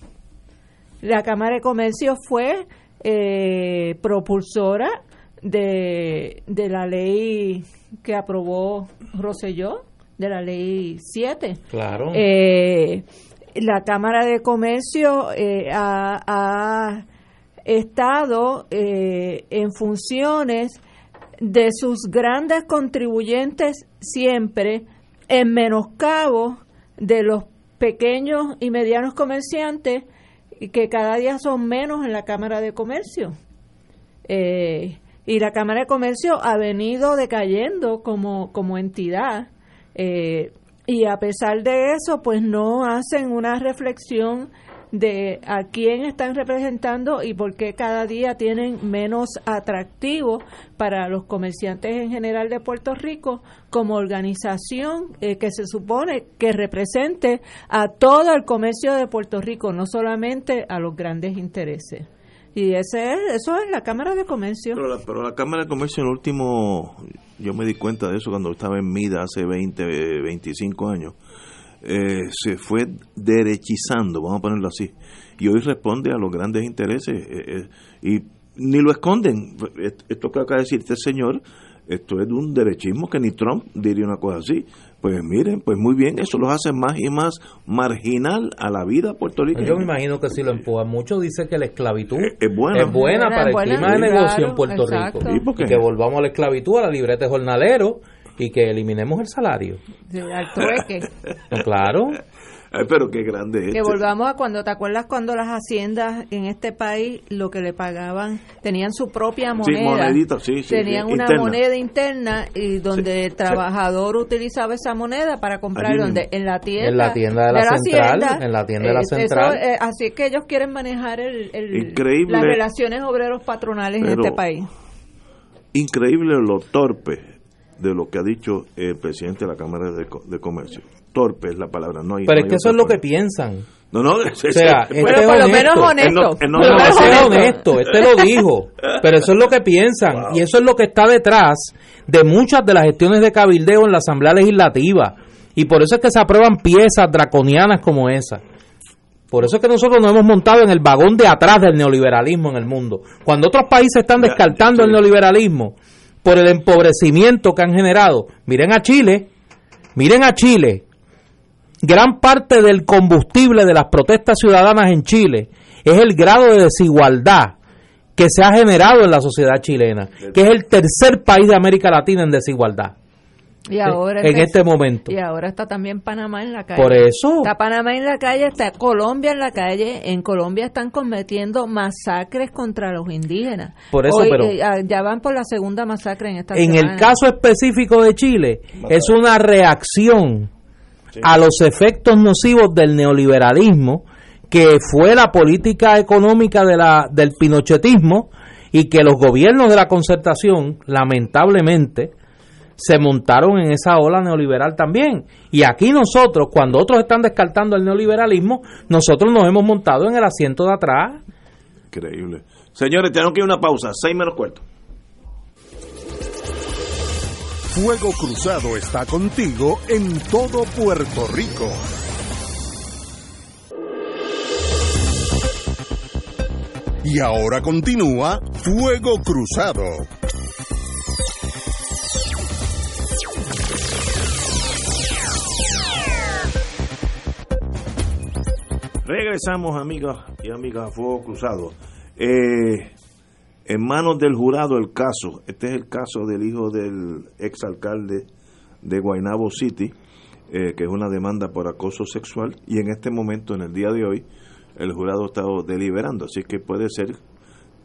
La Cámara de Comercio fue eh, propulsora de, de la ley que aprobó Roselló, de la ley 7. Claro. Eh, la Cámara de Comercio eh, ha, estado eh, en funciones de sus grandes contribuyentes siempre en menoscabo de los pequeños y medianos comerciantes que cada día son menos en la Cámara de Comercio. Eh, y la Cámara de Comercio ha venido decayendo como, como entidad. Eh, y a pesar de eso, pues no hacen una reflexión de a quién están representando y por qué cada día tienen menos atractivo para los comerciantes en general de Puerto Rico como organización eh, que se supone que represente a todo el comercio de Puerto Rico, no solamente a los grandes intereses. Y ese es, eso es la Cámara de Comercio. Pero la, pero la Cámara de Comercio, en el último, yo me di cuenta de eso cuando estaba en MIDA hace 20, 25 años, eh, se fue derechizando, vamos a ponerlo así, y hoy responde a los grandes intereses eh, eh, y ni lo esconden. Esto que acaba de decir este señor, esto es de un derechismo que ni Trump diría una cosa así. Pues miren, pues muy bien, eso los hace más y más marginal a la vida puertorriqueña. Yo me imagino que si lo empujan mucho, dice que la esclavitud es, buena. es buena, para el clima de negocio en Puerto Rico. Y, que volvamos a la esclavitud, a la libreta de jornalero y que eliminemos el salario. al trueque. claro. pero qué grande es. Que este. volvamos a cuando, ¿te acuerdas cuando las haciendas en este país lo que le pagaban, tenían su propia moneda? Sí, sí, tenían una moneda interna y donde el trabajador utilizaba esa moneda para comprar donde en la tienda. En la tienda de la, central. en la tienda de la central. Eh, así que ellos quieren manejar el, las relaciones obreros patronales en este país. Increíble lo torpe de lo que ha dicho el presidente de la Cámara de, Comercio. Torpe es la palabra, no hay. Pero es que eso es lo que piensan. No, no, o sea, este por lo menos honesto. no, es honesto, este lo dijo, pero eso es lo que piensan y eso es lo que está detrás de muchas de las gestiones de cabildeo en la Asamblea Legislativa y por eso es que se aprueban piezas draconianas como esa. Por eso es que nosotros nos hemos montado en el vagón de atrás del neoliberalismo en el mundo. Cuando otros países están descartando el neoliberalismo, por el empobrecimiento que han generado. Miren a Chile, miren a Chile. Gran parte del combustible de las protestas ciudadanas en Chile es el grado de desigualdad que se ha generado en la sociedad chilena, que es el tercer país de América Latina en desigualdad. Y ahora en este momento. Y ahora está también Panamá en la calle. Por eso. Está Panamá en la calle, está Colombia en la calle. En Colombia están cometiendo masacres contra los indígenas. Por eso, pero. Eh, ah, ya van por la segunda masacre en esta En el caso específico de Chile, es una reacción a los efectos nocivos del neoliberalismo, que fue la política económica de la, del pinochetismo y que los gobiernos de la concertación, lamentablemente, se montaron en esa ola neoliberal también. Y aquí nosotros, cuando otros están descartando el neoliberalismo, nosotros nos hemos montado en el asiento de atrás. Increíble. Señores, tenemos que ir a una pausa, seis menos cuarto. Fuego Cruzado está contigo en todo Puerto Rico. Y ahora continúa Fuego Cruzado. Regresamos, amigos y amigas a Fuego Cruzado. Eh, en manos del jurado el caso, este es el caso del hijo del exalcalde de Guaynabo City, eh, que es una demanda por acoso sexual, y en este momento, en el día de hoy, el jurado está deliberando, así que puede ser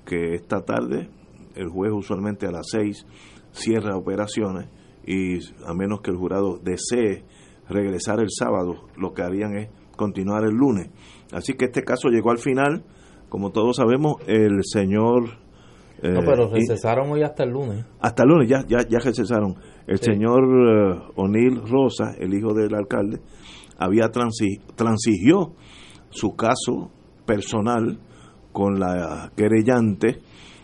que esta tarde el juez usualmente a las 6 cierra operaciones y a menos que el jurado desee regresar el sábado, lo que harían es continuar el lunes. Así que este caso llegó al final, como todos sabemos, el señor... no, pero eh, recesaron hoy hasta el lunes. Hasta el lunes, ya, ya, ya recesaron. El señor uh, O'Neill Rosa, el hijo del alcalde, había transigió su caso personal con la querellante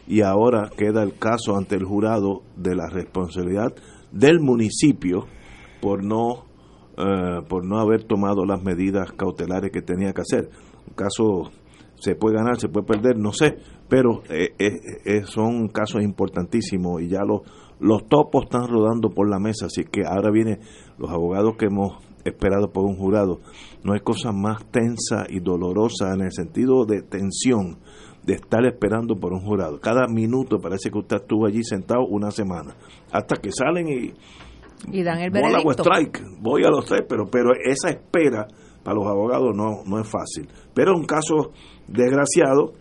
y ahora queda el caso ante el jurado de la responsabilidad del municipio por no uh, por no haber tomado las medidas cautelares que tenía que hacer. Un caso se puede ganar, se puede perder, no sé, pero eh, eh, eh, son casos importantísimos y ya los los topos están rodando por la mesa, así que ahora vienen los abogados que hemos esperado por un jurado. No hay cosa más tensa y dolorosa en el sentido de tensión de estar esperando por un jurado. Cada minuto parece que usted estuvo allí sentado una semana, hasta que salen y, y dan el veredicto. strike, voy a los tres, pero, pero esa espera para los abogados no, no es fácil. Pero un caso desgraciado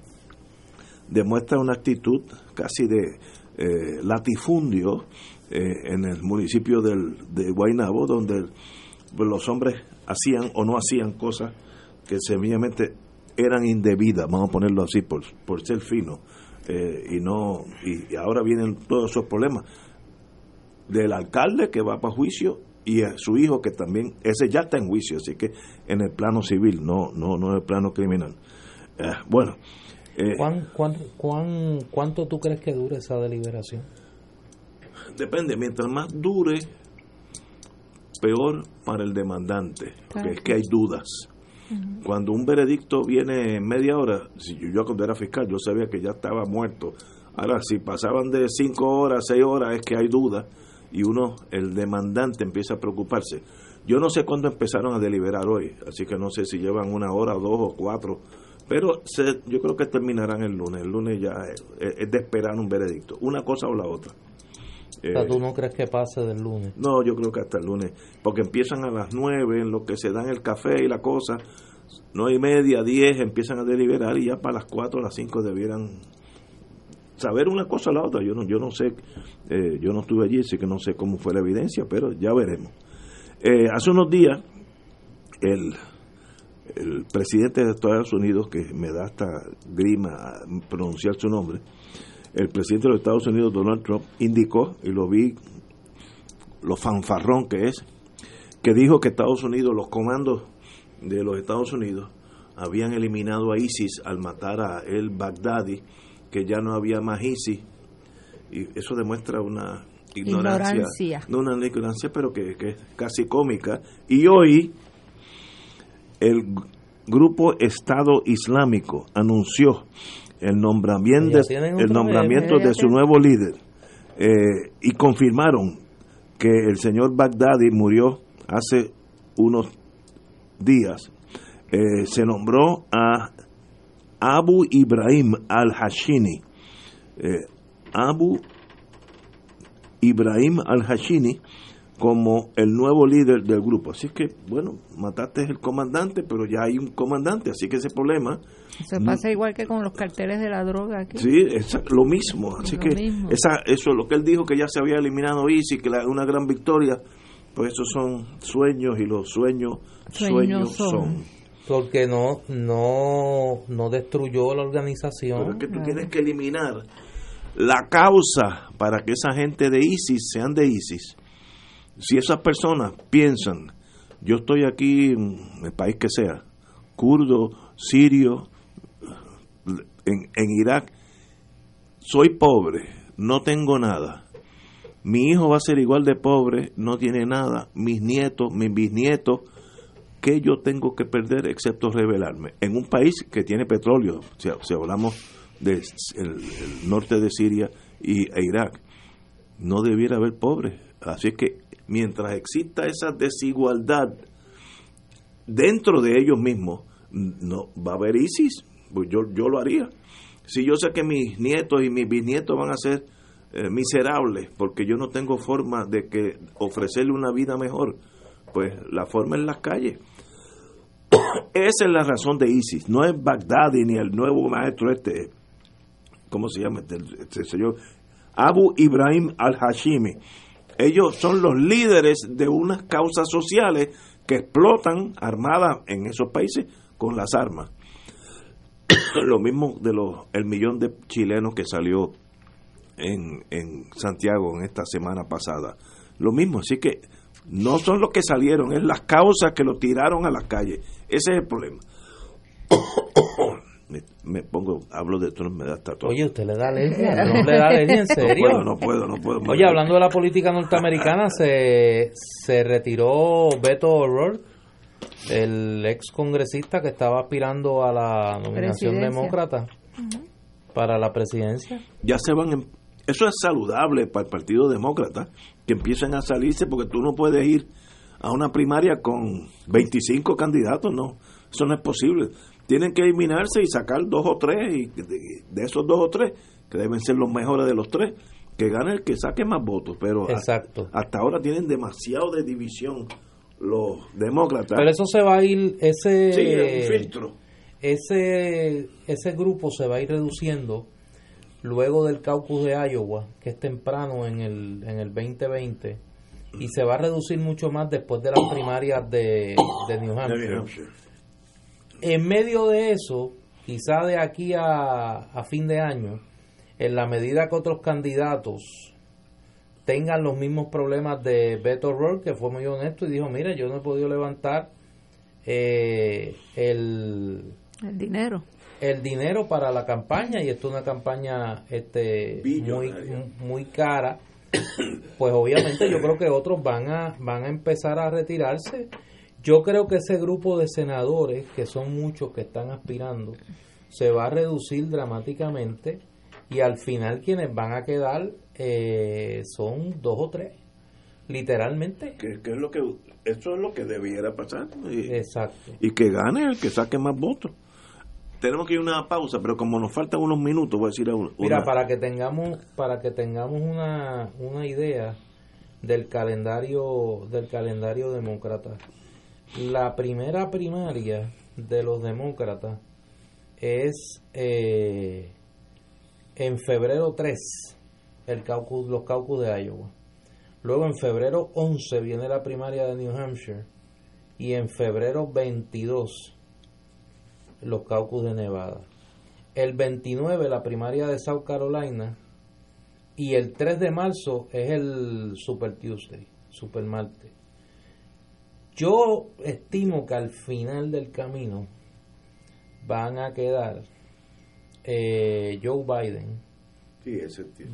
demuestra una actitud casi de eh, latifundio eh, en el municipio del, de Guaynabo, donde los hombres hacían o no hacían cosas que sencillamente eran indebidas, vamos a ponerlo así, por, por ser fino. Eh, y no y, ahora vienen todos esos problemas del alcalde que va para juicio y a su hijo que también ese ya está en juicio así que en el plano civil no no no en el plano criminal bueno eh, ¿Cuán, cuánto tú crees que dure esa deliberación? Depende, mientras más dure, peor para el demandante, porque es que hay dudas. Cuando un veredicto viene en media hora, si yo, yo cuando era fiscal, yo sabía que ya estaba muerto. Ahora, si pasaban de cinco horas, seis horas, es que hay dudas y uno, el demandante, empieza a preocuparse. Yo no sé cuándo empezaron a deliberar hoy, así que no sé si llevan una hora, dos o cuatro pero yo creo que terminarán el lunes. El lunes ya es, de esperar un veredicto. Una cosa o la otra. o sea, ¿tú no crees que pase del lunes? No, yo creo que hasta el lunes. Porque empiezan a las nueve, en lo que se dan el café y la cosa. Nueve y media, diez, empiezan a deliberar y ya para las cuatro o las cinco debieran saber una cosa o la otra. Yo no, yo no sé, eh, yo no estuve allí, así que no sé cómo fue la evidencia, pero ya veremos. Eh, hace unos días, el el presidente de Estados Unidos, que me da hasta grima pronunciar su nombre, el presidente de los Estados Unidos, Donald Trump, indicó, y lo vi, lo fanfarrón que es, que dijo que Estados Unidos, los comandos de los Estados Unidos, habían eliminado a ISIS al matar a el Baghdadi, que ya no había más ISIS, y eso demuestra una ignorancia, no una ignorancia, pero que, que es casi cómica, y hoy el grupo Estado Islámico anunció el nombramiento, el nombramiento de su nuevo líder. Eh, y confirmaron que el señor Baghdadi murió hace unos días. Eh, se nombró a Abu Ibrahim al-Hashini. Eh, Abu Ibrahim al-Hashini como el nuevo líder del grupo. Así que, bueno, mataste el comandante, pero ya hay un comandante, así que ese problema... Se pasa igual que con los carteles de la droga aquí. Sí, es lo mismo. Así que esa, eso, lo que él dijo, que ya se había eliminado ISIS, que la, una gran victoria, pues esos son sueños y los sueños, sueños, son. Porque no, no, no destruyó la organización. Pero es que tú tienes que eliminar la causa para que esa gente de ISIS sean de ISIS si esas personas piensan, yo estoy aquí en el país que sea, kurdo, sirio, en, en Irak, soy pobre, no tengo nada. Mi hijo va a ser igual de pobre, no tiene nada. Mis nietos, mis bisnietos, ¿qué yo tengo que perder excepto rebelarme? En un país que tiene petróleo, si, hablamos del norte de Siria y, e Irak, no debiera haber pobres. Así que mientras exista esa desigualdad dentro de ellos mismos, no va a haber ISIS, pues yo, yo lo haría. Si yo sé que mis nietos y mis bisnietos van a ser eh, miserables porque yo no tengo forma de que ofrecerle una vida mejor, pues la forma en las calles. Esa es la razón de ISIS, no es Baghdadi ni el nuevo maestro este, ¿cómo se llama? Este, este señor Abu Ibrahim al-Hashimi. Ellos son los líderes de unas causas sociales que explotan armadas en esos países con las armas. Lo mismo de los el millón de chilenos que salió en, en Santiago en esta semana pasada. Lo mismo, así que no son los que salieron, es las causas que lo tiraron a las calles. Ese es el problema. me, pongo, hablo de Trump, me da hasta todo. Oye, usted le da alergia, le da alergia en serio. No puedo, no puedo, Oye, hablando de la política norteamericana, se, se retiró Beto O'Rourke, el ex congresista que estaba aspirando a la nominación demócrata para la presidencia. Ya se van, eso es saludable para el Partido Demócrata, que empiecen a salirse porque tú no puedes ir a una primaria con 25 candidatos, no, eso no es posible tienen que eliminarse y sacar dos o tres, y de, esos dos o tres, que deben ser los mejores de los tres, que gane el que saque más votos. Pero Exacto. Hasta, ahora tienen demasiado de división los demócratas. Pero eso se va a ir, ese, sí, filtro. Ese, ese grupo se va a ir reduciendo luego del caucus de Iowa, que es temprano en el, en el 2020, y se va a reducir mucho más después de las primarias de, de New Hampshire. En medio de eso, quizá de aquí a, fin de año, en la medida que otros candidatos tengan los mismos problemas de Beto O'Rourke, que fue muy honesto y dijo, mira, yo no he podido levantar eh, el, el dinero el dinero para la campaña y esto es una campaña este muy muy cara pues obviamente yo creo que otros van a van a empezar a retirarse yo creo que ese grupo de senadores, que son muchos que están aspirando, se va a reducir dramáticamente y al final quienes van a quedar eh, son dos o tres, literalmente. Que, es lo que eso es lo que debiera pasar. Y, Exacto. Y que gane el que saque más votos. Tenemos que ir a una pausa, pero como nos faltan unos minutos, voy a decir a una... Mira, para que tengamos para que tengamos una, una idea del calendario del calendario demócrata la primera primaria de los demócratas es eh, en febrero 3, el caucus, los caucus de Iowa. Luego en febrero 11 viene la primaria de New Hampshire y en febrero 22 los caucus de Nevada. El 29 la primaria de South Carolina y el 3 de marzo es el Super Tuesday, Super Marte. Yo estimo que al final del camino van a quedar eh, Joe Biden,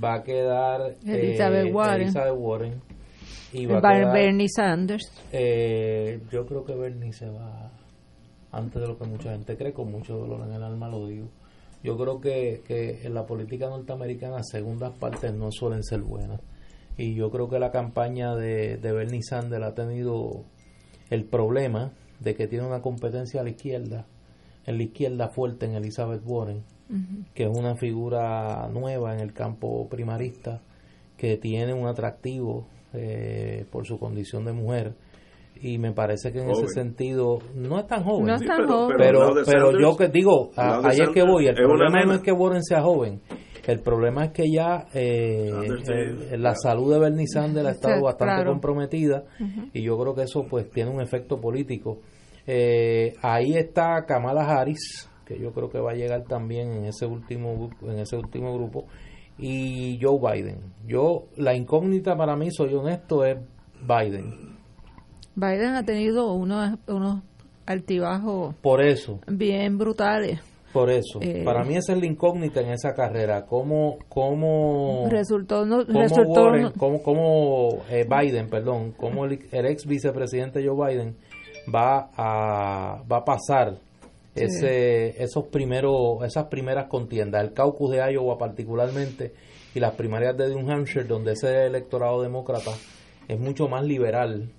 va a quedar Elizabeth, eh, Warren, y va a quedar, Bernie Sanders. Eh, yo creo que Bernie se va antes de lo que mucha gente cree, con mucho dolor en el alma lo digo. Yo creo que, que en la política norteamericana segundas partes no suelen ser buenas. Y yo creo que la campaña de, de Bernie Sanders ha tenido el problema de que tiene una competencia a la izquierda, en la izquierda fuerte en Elizabeth Warren, que es una figura nueva en el campo primarista, que tiene un atractivo eh, por su condición de mujer y me parece que en ese sentido no es tan joven, no es tan joven. pero, pero, yo que digo, ahí es que voy, el problema no es que Warren sea joven, el problema es que ya eh, la salud de Bernie Sanders ha estado bastante comprometida y yo creo que eso pues tiene un efecto político. Eh, ahí está Kamala Harris, que yo creo que va a llegar también en ese último en ese último grupo y Joe Biden. Yo la incógnita para mí, soy honesto, es Biden. Biden ha tenido unos unos altibajos por eso. bien brutales. Por eso, eh, para mí esa es la incógnita en esa carrera. ¿Cómo, cómo resultó, no, cómo, resultó cómo, eh, Biden, perdón, cómo el, ex vicepresidente Joe Biden va a, va a pasar ese, esos primeros, esas primeras contiendas, el caucus de Iowa particularmente y las primarias de New Hampshire, donde ese electorado demócrata es mucho más liberal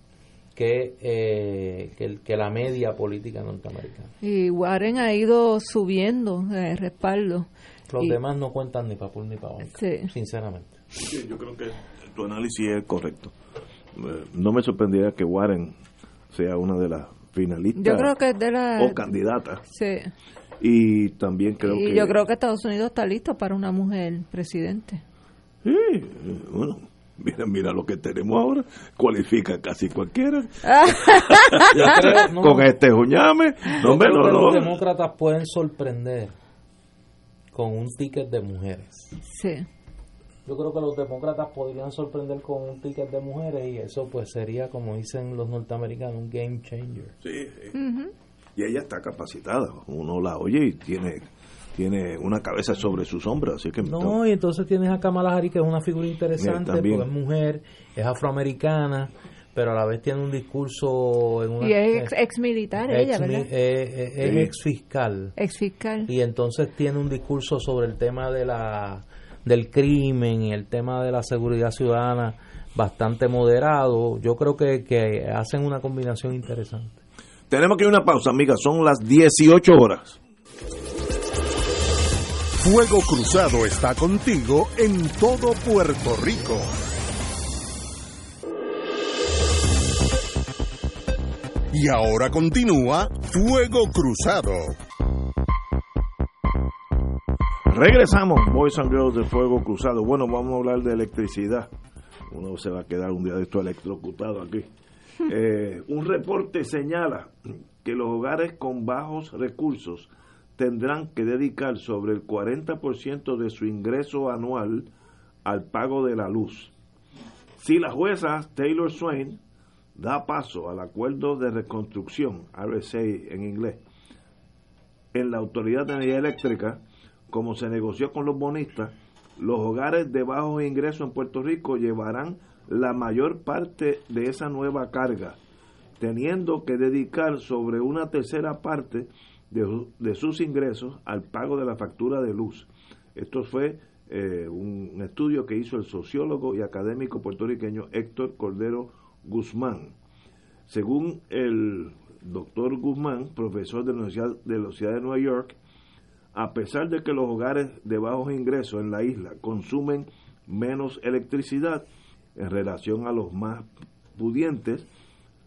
que, eh, que, la media política norteamericana. Y Warren ha ido subiendo de respaldo. Los demás no cuentan ni para Pul ni para sinceramente. yo creo que tu análisis es correcto. Eh, no me sorprendería que Warren sea una de las finalistas Yo creo que es de la... o candidatas. Sí. Y también creo y que... yo creo que Estados Unidos está listo para una mujer presidente. Sí, bueno, mira, mira lo que tenemos ahora, cualifica casi cualquiera. Yo creo- no, Con este juñame, yo no, que no. los demócratas pueden sorprender con un ticket de mujeres. Sí. Yo creo que los demócratas podrían sorprender con un ticket de mujeres y eso pues sería, como dicen los norteamericanos, un game changer. Sí, sí. Y ella está capacitada, uno la oye y tiene tiene una cabeza sobre sus hombros, así que No, y entonces tienes a Kamala Harris, que es una figura interesante, también. porque es mujer, es afroamericana, pero a la vez tiene un discurso en una... Y es ex, ex militar ella, ¿verdad? eh, eh, es Sí. ex fiscal. Ex fiscal. y entonces tiene un discurso sobre el tema de la del crimen y el tema de la seguridad ciudadana bastante moderado. Yo creo que, que hacen una combinación interesante. tenemos que ir a una pausa, amiga, son las 18 horas. Fuego Cruzado está contigo en todo Puerto Rico. Y ahora continúa Fuego Cruzado. Regresamos, Boys and Girls de Fuego Cruzado. Bueno, vamos a hablar de electricidad. Uno se va a quedar un día de esto electrocutado aquí. Eh, un reporte señala que los hogares con bajos recursos tendrán que dedicar sobre el 40% de su ingreso anual al pago de la luz. Si la jueza Taylor Swain da paso al acuerdo de reconstrucción, RSA en inglés, en la Autoridad de Energía Eléctrica, como se negoció con los bonistas, los hogares de bajos ingresos en Puerto Rico llevarán la mayor parte de esa nueva carga, teniendo que dedicar sobre una tercera parte de, su- de sus ingresos al pago de la factura de luz. Esto fue eh, un estudio que hizo el sociólogo y académico puertorriqueño Héctor Cordero Guzmán. Según el doctor Guzmán, profesor de la Universidad de, la de Nueva York, a pesar de que los hogares de bajos ingresos en la isla consumen menos electricidad en relación a los más pudientes,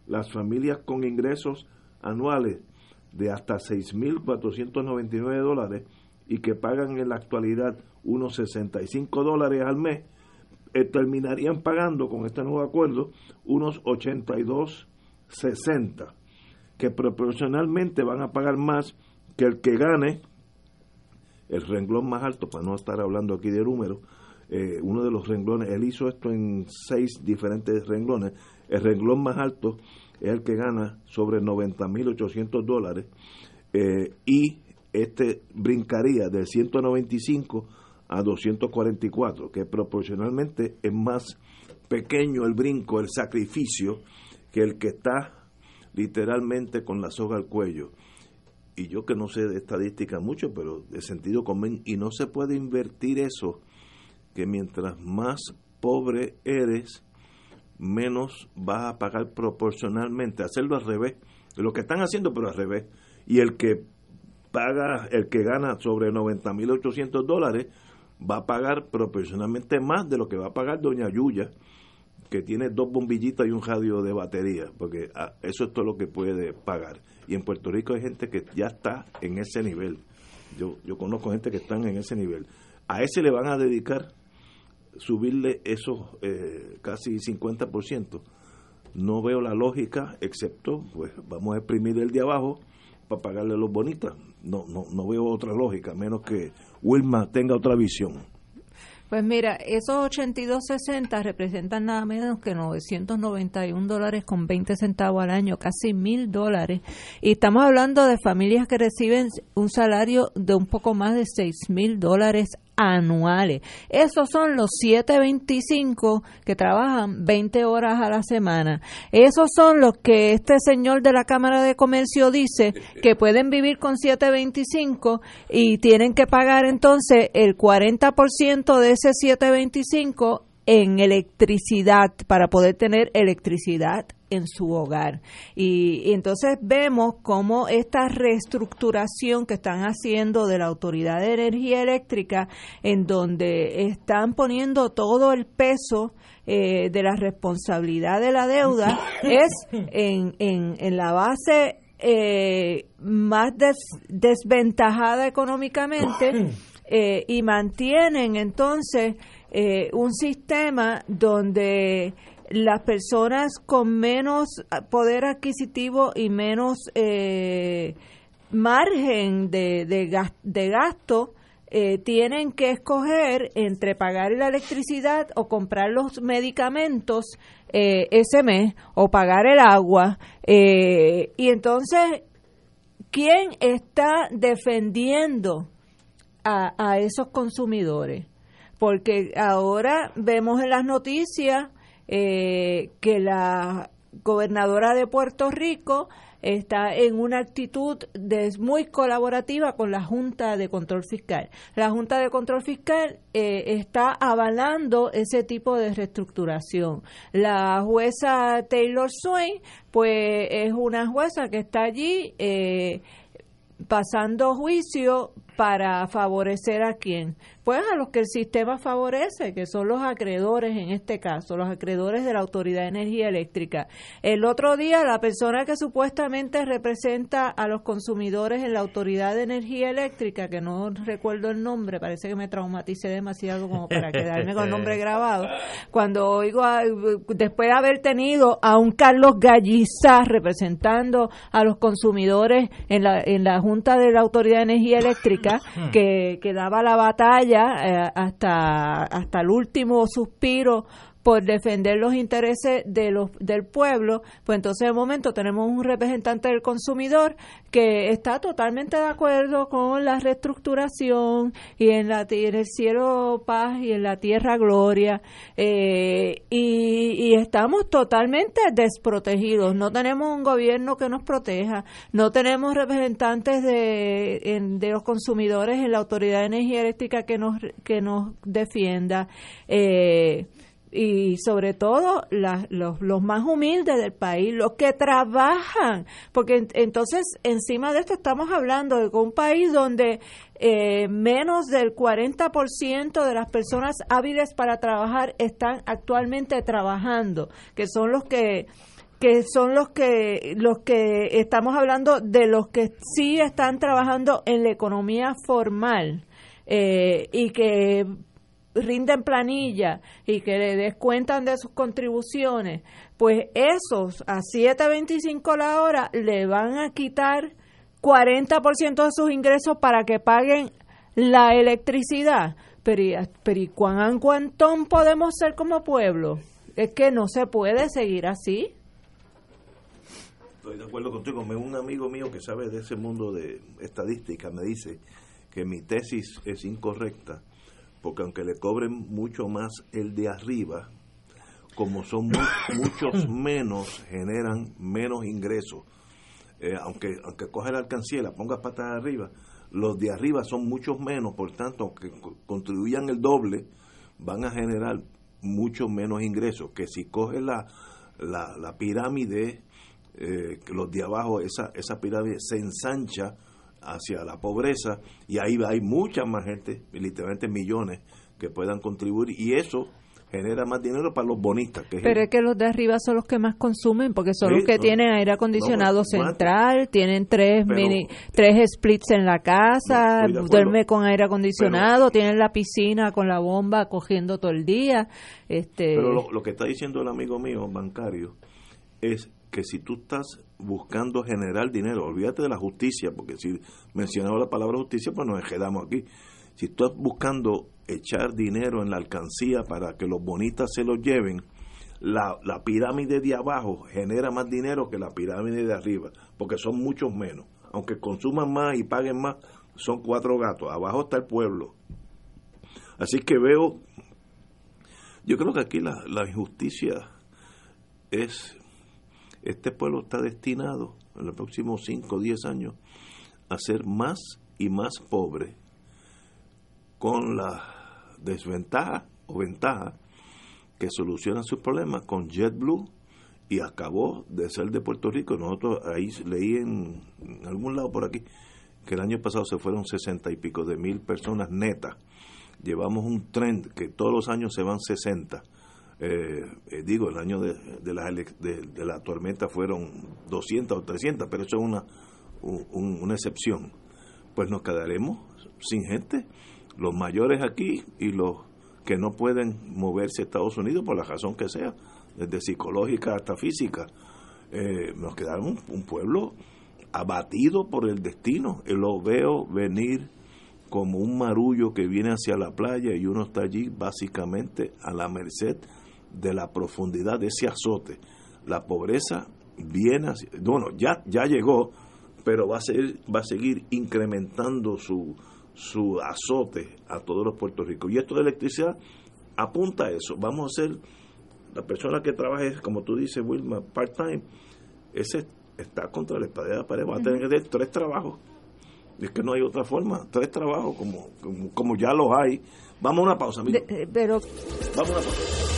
las familias con ingresos anuales de hasta 6.499 dólares y que pagan en la actualidad unos 65 dólares al mes, eh, terminarían pagando con este nuevo acuerdo unos 82.60, que proporcionalmente van a pagar más que el que gane el renglón más alto, para no estar hablando aquí de números, eh, uno de los renglones, él hizo esto en seis diferentes renglones, el renglón más alto es el que gana sobre 90.800 dólares eh, y este brincaría de 195 a 244, que proporcionalmente es más pequeño el brinco, el sacrificio, que el que está literalmente con la soga al cuello. Y yo que no sé de estadística mucho, pero de sentido común, y no se puede invertir eso, que mientras más pobre eres, menos vas a pagar proporcionalmente, hacerlo al revés, lo que están haciendo, pero al revés, y el que paga, el que gana sobre 90.800 dólares, va a pagar proporcionalmente más de lo que va a pagar Doña Yuya, que tiene dos bombillitas y un radio de batería, porque ah, eso es todo lo que puede pagar. Y en Puerto Rico hay gente que ya está en ese nivel. Yo, yo conozco gente que están en ese nivel. A ese le van a dedicar subirle esos eh, casi 50%. No veo la lógica, excepto, pues vamos a exprimir el de abajo para pagarle los bonitas. No, no, no veo otra lógica, menos que Wilma tenga otra visión. Pues mira, esos 82.60 representan nada menos que 991 dólares con 20 centavos al año, casi mil dólares. Y estamos hablando de familias que reciben un salario de un poco más de 6 mil dólares anuales. Esos son los 725 que trabajan 20 horas a la semana. Esos son los que este señor de la Cámara de Comercio dice que pueden vivir con 725 y tienen que pagar entonces el 40% de ese 725 en electricidad para poder tener electricidad en su hogar. Y, entonces vemos cómo esta reestructuración que están haciendo de la Autoridad de Energía Eléctrica, en donde están poniendo todo el peso eh, de la responsabilidad de la deuda, es en, en, en la base eh, más desventajada económicamente eh, y mantienen entonces un sistema donde las personas con menos poder adquisitivo y menos eh, margen de, de, gasto eh, tienen que escoger entre pagar la electricidad o comprar los medicamentos ese mes o pagar el agua. y entonces, ¿quién está defendiendo a esos consumidores? porque ahora vemos en las noticias eh, que la gobernadora de Puerto Rico está en una actitud de, muy colaborativa con la Junta de Control Fiscal. La Junta de Control Fiscal eh, está avalando ese tipo de reestructuración. La jueza Taylor Swain, pues es una jueza que está allí eh, pasando juicio para favorecer a quién? Pues a los que el sistema favorece, que son los acreedores en este caso, los acreedores de la Autoridad de Energía Eléctrica. El otro día, la persona que supuestamente representa a los consumidores en la Autoridad de Energía Eléctrica, que no recuerdo el nombre, parece que me traumaticé demasiado como para quedarme con el nombre grabado, cuando oigo, después de haber tenido a un Carlos Gallizá representando a los consumidores en la, en la Junta de la Autoridad de Energía Eléctrica, Hmm. que, que daba la batalla eh, hasta, hasta el último suspiro por defender los intereses de los, del pueblo, pues entonces de momento tenemos un representante del consumidor que está totalmente de acuerdo con la reestructuración y en, la, el cielo paz y en la tierra gloria eh, y, estamos totalmente desprotegidos, no tenemos un gobierno que nos proteja, no tenemos representantes de, de los consumidores en la Autoridad de Energía Eléctrica que nos, que nos defienda. Eh, y sobre todo los, los, más humildes del país, los que trabajan, porque entonces encima de esto estamos hablando de un país donde eh, menos del 40% de las personas hábiles para trabajar están actualmente trabajando, que son los que que son los que los que estamos hablando de los que sí están trabajando en la economía formal eh, y que rinden planilla y que le descuentan de sus contribuciones, pues esos a 7.25 la hora le van a quitar 40% de sus ingresos para que paguen la electricidad. Pero, ¿y cuán cuantón podemos ser como pueblo? Es que no se puede seguir así. Estoy de acuerdo contigo. Un amigo mío que sabe de ese mundo de estadística me dice que mi tesis es incorrecta porque aunque le cobren mucho más el de arriba, como son muchos menos, generan menos ingresos. Eh, aunque aunque coge la alcancía y la pongas patas arriba, los de arriba son muchos menos, por tanto, aunque contribuyan el doble, van a generar mucho menos ingresos. Que si coge la, la, pirámide, eh, los de abajo, esa, esa pirámide se ensancha hacia la pobreza y ahí hay mucha más gente, literalmente millones, que puedan contribuir y eso genera más dinero para los bonistas. Pero es que los de arriba son los que más consumen, porque son los que tienen aire acondicionado pues, central, tienen tres mini, tres splits en la casa, duerme con aire acondicionado, tienen la piscina con la bomba cogiendo todo el día. Este... Pero lo, lo que está diciendo el amigo mío bancario es que si tú estás buscando generar dinero, olvídate de la justicia, porque si mencionamos la palabra justicia, pues nos quedamos aquí. Si estás buscando echar dinero en la alcancía para que los bonitas se lo lleven, la, la pirámide de abajo genera más dinero que la pirámide de arriba, porque son muchos menos. Aunque consuman más y paguen más, son cuatro gatos. Abajo está el pueblo. Así que veo, yo creo que aquí la, la injusticia es este pueblo está destinado en los próximos 5 o 10 años a ser más y más pobre con la desventaja o ventaja que soluciona sus problemas con JetBlue y acabó de ser de Puerto Rico. Nosotros ahí leí en, algún lado por aquí que el año pasado se fueron sesenta y pico de mil personas netas. Llevamos un trend que todos los años se van 60. Eh, eh, digo, el año de, de, la, de, la tormenta fueron 200 o 300, pero eso es una, una excepción. Pues nos quedaremos sin gente, los mayores aquí y los que no pueden moverse a Estados Unidos por la razón que sea desde psicológica hasta física. Eh, nos quedamos un, pueblo abatido por el destino. lo veo venir como un marullo que viene hacia la playa y uno está allí básicamente a la merced de la profundidad de ese azote. La pobreza viene, bueno, ya, ya llegó, pero va a, ser, va a seguir incrementando su, su azote a todos los puertorriqueños. Y esto de electricidad apunta a eso. Vamos a hacer la persona que trabaje, como tú dices, Wilma, part-time, ese está contra la espada de la pared, va a tener que tener tres trabajos. Es que no hay otra forma, tres trabajos como, como, ya los hay. Vamos a una pausa, amigo. Eh, pero... Vamos a una pausa.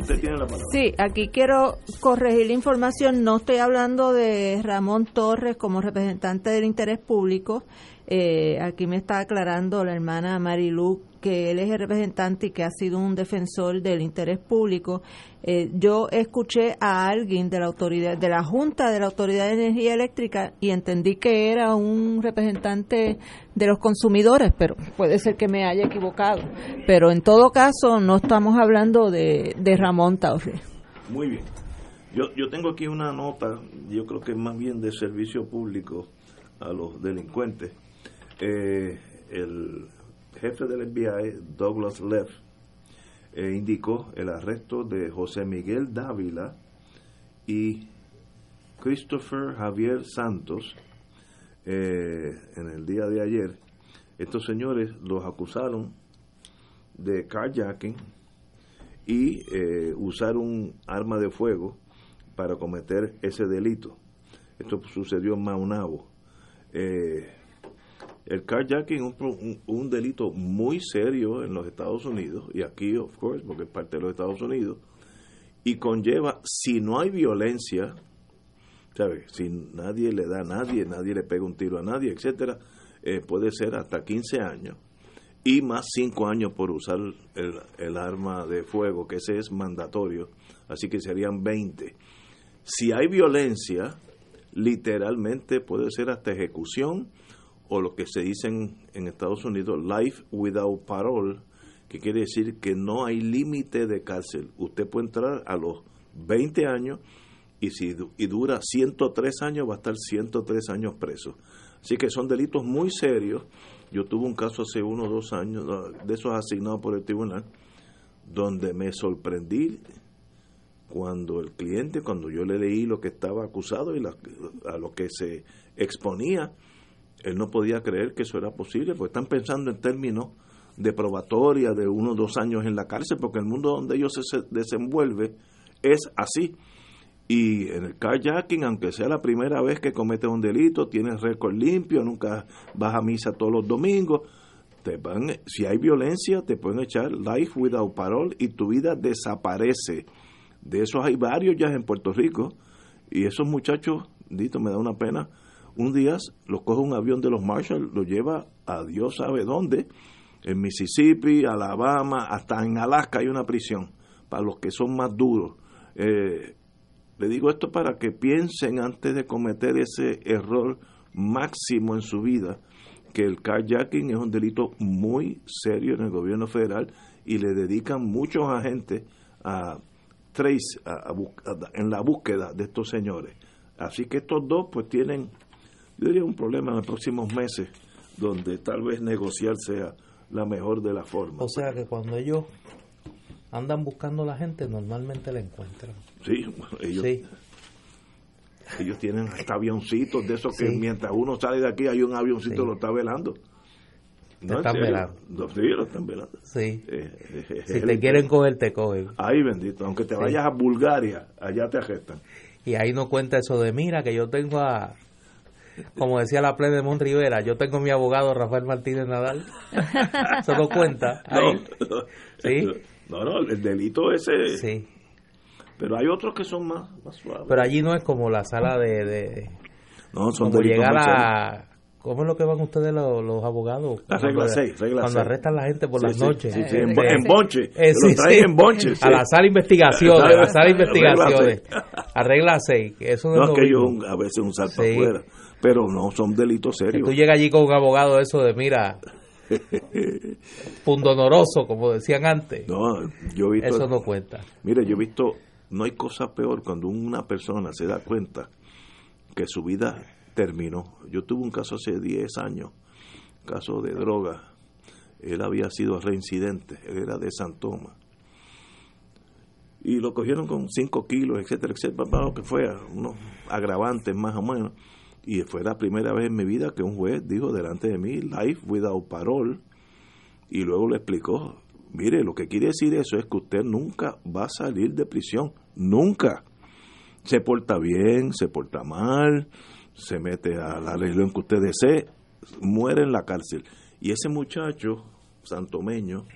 usted tiene la palabra. Sí, aquí quiero corregir la información. No estoy hablando de Ramón Torres como representante del interés público. Eh, aquí me está aclarando la hermana Marilu que él es el representante y que ha sido un defensor del interés público. Eh, yo escuché a alguien de la autoridad, de la Junta de la Autoridad de Energía Eléctrica y entendí que era un representante de los consumidores, pero puede ser que me haya equivocado. Pero en todo caso, no estamos hablando de, Ramón Torres. Muy bien. Yo, yo tengo aquí una nota, yo creo que es más bien de servicio público a los delincuentes. Eh, el jefe del FBI, Douglas Leff, eh, indicó el arresto de José Miguel Dávila y Christopher Javier Santos eh, en el día de ayer. Estos señores los acusaron de carjacking y eh, usar un arma de fuego para cometer ese delito. Esto sucedió en Maunabo. Eh, el carjacking es un, delito muy serio en los Estados Unidos, y aquí, of course, porque es parte de los Estados Unidos, y conlleva, si no hay violencia, ¿sabes? Si nadie le da a nadie, nadie le pega un tiro a nadie, etcétera, eh, puede ser hasta 15 años y más 5 años por usar el, el, arma de fuego, que ese es mandatorio, así que serían 20. Si hay violencia, literalmente puede ser hasta ejecución o lo que se dice en, Estados Unidos, life without parole, que quiere decir que no hay límite de cárcel. Usted puede entrar a los 20 años y si y dura 103 años va a estar 103 años preso. Así que son delitos muy serios. Yo tuve un caso hace uno o dos años de esos asignados por el tribunal donde me sorprendí cuando el cliente, cuando yo le leí lo que estaba acusado y a lo que se exponía, él no podía creer que eso era posible, porque están pensando en términos de probatoria de uno o dos años en la cárcel, porque el mundo donde ellos se desenvuelve es así. Y en el carjacking, aunque sea la primera vez que cometes un delito, tienes récord limpio, nunca vas a misa todos los domingos, te van, si hay violencia, te pueden echar life without parole y tu vida desaparece. De esos hay varios ya en Puerto Rico. Y esos muchachos, dito, me da una pena, un día lo coge un avión de los Marshall, lo lleva a Dios sabe dónde, en Mississippi, Alabama, hasta en Alaska hay una prisión, para los que son más duros. Eh, le digo esto para que piensen antes de cometer ese error máximo en su vida, que el carjacking es un delito muy serio en el gobierno federal y le dedican muchos agentes a trace, en la búsqueda de estos señores. Así que estos dos pues tienen yo diría un problema en los próximos meses donde tal vez negociar sea la mejor de las formas. O sea que cuando ellos andan buscando a la gente, normalmente la encuentran. Sí, ellos, ellos tienen hasta avioncitos de esos que mientras uno sale de aquí hay un avioncito que lo está velando. No, están en serio. velando. No, sí, lo están velando. Sí. Eh, eh, eh, Si te quieren coger, te cogen. Ay, bendito. Aunque te Sí. vayas a Bulgaria, allá te arrestan. Y ahí no cuenta eso de, mira, que yo tengo a, como decía la plena de Mon Rivera, yo tengo mi abogado Rafael Martínez Nadal. Eso no cuenta. Ahí. No, Sí. no, no, el delito ese. Sí. Pero hay otros que son más, más suaves. Pero allí no es como la sala de... de no, son como delitos llegar a... ¿Cómo es lo que van ustedes los, los abogados? La regla Cuando- seis, regla Cuando seis. arrestan a la gente por Sí, las sí, noches. sí, sí, Eh, en, eh, bo- en bonche. Eh, lo sí, traen sí. en bonche. A la sala de investigaciones, a la sala de investigaciones. Seis. que Eso no, No, es que ellos mismo. un- a veces un salto Sí. afuera. Pero no, son delitos Que serios. tú llegas allí con un abogado eso de, mira, pundonoroso, como decían antes. No, yo he visto. Eso no cuenta. Mire, yo he visto. No hay cosa peor cuando una persona se da cuenta que su vida terminó. Yo tuve un caso hace 10 años, caso de droga. Él había sido reincidente, él era de San Tomás. Y lo cogieron con 5 kilos, etcétera, etcétera, lo que fue, unos agravantes más o menos. Y fue la primera vez en mi vida que un juez dijo delante de mí, life without parole, y luego le explicó, mire, lo que quiere decir eso es que usted nunca va a salir de prisión, nunca. Se porta bien, se porta mal, se mete a la religión que usted desee, muere en la cárcel. Y ese muchacho, santomeño,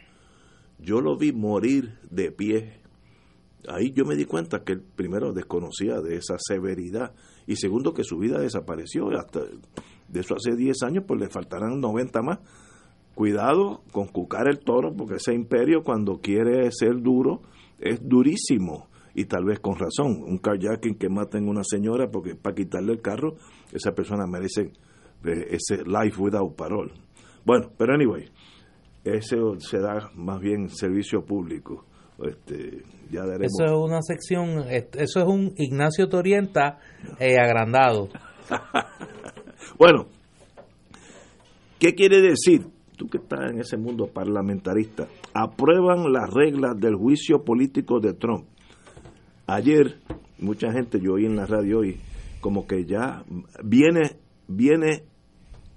yo lo vi morir de pie. Ahí yo me di cuenta que él primero desconocía de esa severidad y segundo que su vida desapareció. Hasta de eso hace 10 años, pues le faltarán 90 más. Cuidado con cucar el toro, porque ese imperio cuando quiere ser duro es durísimo. Y tal vez con razón. Un carjacking que maten a una señora porque para quitarle el carro, esa persona merece eh, ese life without parole. Bueno, pero anyway, ese se da más bien servicio público. Este, ya daremos. Eso es una sección, eso es un Ignacio Torienta eh, agrandado. Bueno, ¿qué quiere decir? Tú que estás en ese mundo parlamentarista, aprueban las reglas del juicio político de Trump. Ayer, mucha gente, yo oí en la radio hoy, como que ya viene, viene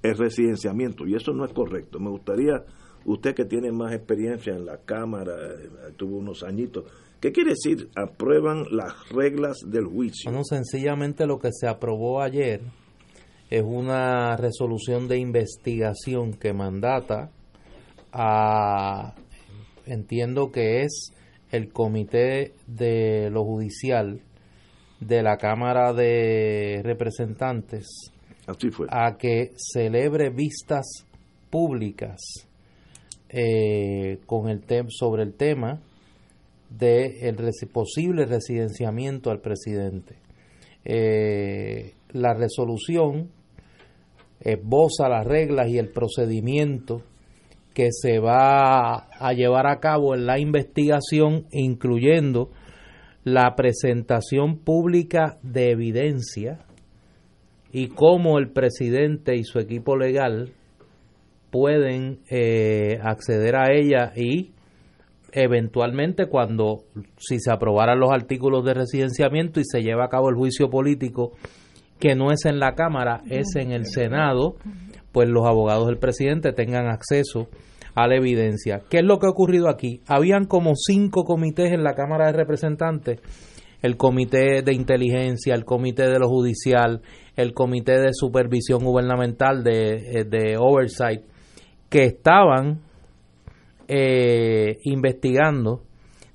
el residenciamiento, y eso no es correcto. Me gustaría, usted que tiene más experiencia en la Cámara, eh, tuvo unos añitos, ¿qué quiere decir? Aprueban las reglas del juicio. Bueno, sencillamente lo que se aprobó ayer es una resolución de investigación que mandata a, entiendo que es el comité de lo judicial de la Cámara de Representantes Así fue. a que celebre vistas públicas eh, con el tem- sobre el tema de el posible residenciamiento al presidente. Eh, la resolución esboza las reglas y el procedimiento que se va a llevar a cabo en la investigación, incluyendo la presentación pública de evidencia y cómo el presidente y su equipo legal pueden eh, acceder a ella y eventualmente cuando si se aprobaran los artículos de residenciamiento y se lleva a cabo el juicio político que no es en la Cámara, es en el Senado, pues los abogados del presidente tengan acceso a la evidencia. ¿Qué es lo que ha ocurrido aquí? Habían como cinco comités en la Cámara de Representantes, el Comité de Inteligencia, el Comité de lo Judicial, el Comité de Supervisión Gubernamental de, eh, de Oversight, que estaban eh, investigando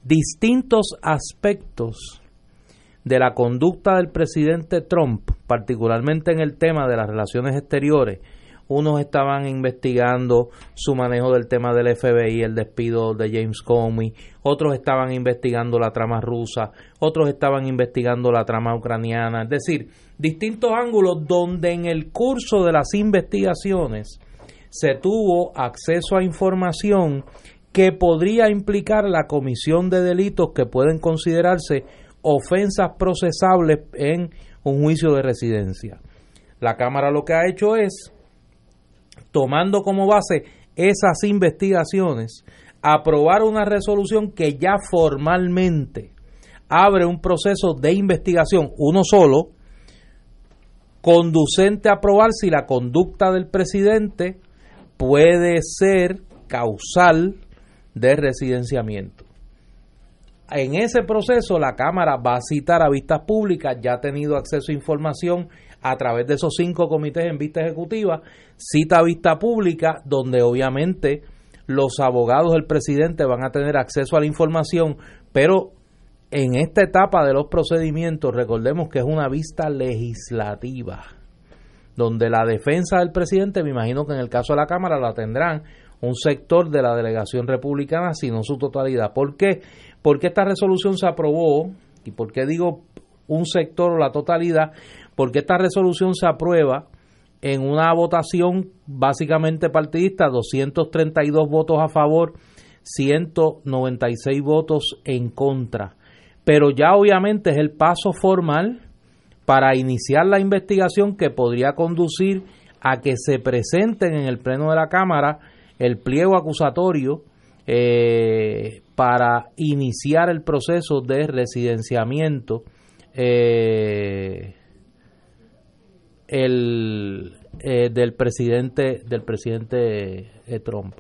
distintos aspectos de la conducta del presidente Trump, particularmente en el tema de las relaciones exteriores. Unos estaban investigando su manejo del tema del FBI, el despido de James Comey, otros estaban investigando la trama rusa, otros estaban investigando la trama ucraniana, es decir, distintos ángulos donde en el curso de las investigaciones se tuvo acceso a información que podría implicar la comisión de delitos que pueden considerarse ofensas procesables en un juicio de residencia. La Cámara lo que ha hecho es, tomando como base esas investigaciones, aprobar una resolución que ya formalmente abre un proceso de investigación, uno solo, conducente a probar si la conducta del presidente puede ser causal de residenciamiento. En ese proceso la Cámara va a citar a vistas públicas, ya ha tenido acceso a información a través de esos cinco comités en vista ejecutiva, cita vista pública, donde obviamente los abogados del presidente van a tener acceso a la información, pero en esta etapa de los procedimientos, recordemos que es una vista legislativa, donde la defensa del presidente, me imagino que en el caso de la Cámara la tendrán un sector de la delegación republicana, sino su totalidad. ¿Por qué? Porque esta resolución se aprobó, y por qué digo un sector o la totalidad, porque esta resolución se aprueba en una votación básicamente partidista, 232 votos a favor, 196 votos en contra. Pero ya obviamente es el paso formal para iniciar la investigación que podría conducir a que se presenten en el Pleno de la Cámara el pliego acusatorio eh, para iniciar el proceso de residenciamiento eh, el, eh, del presidente del presidente eh, Trump.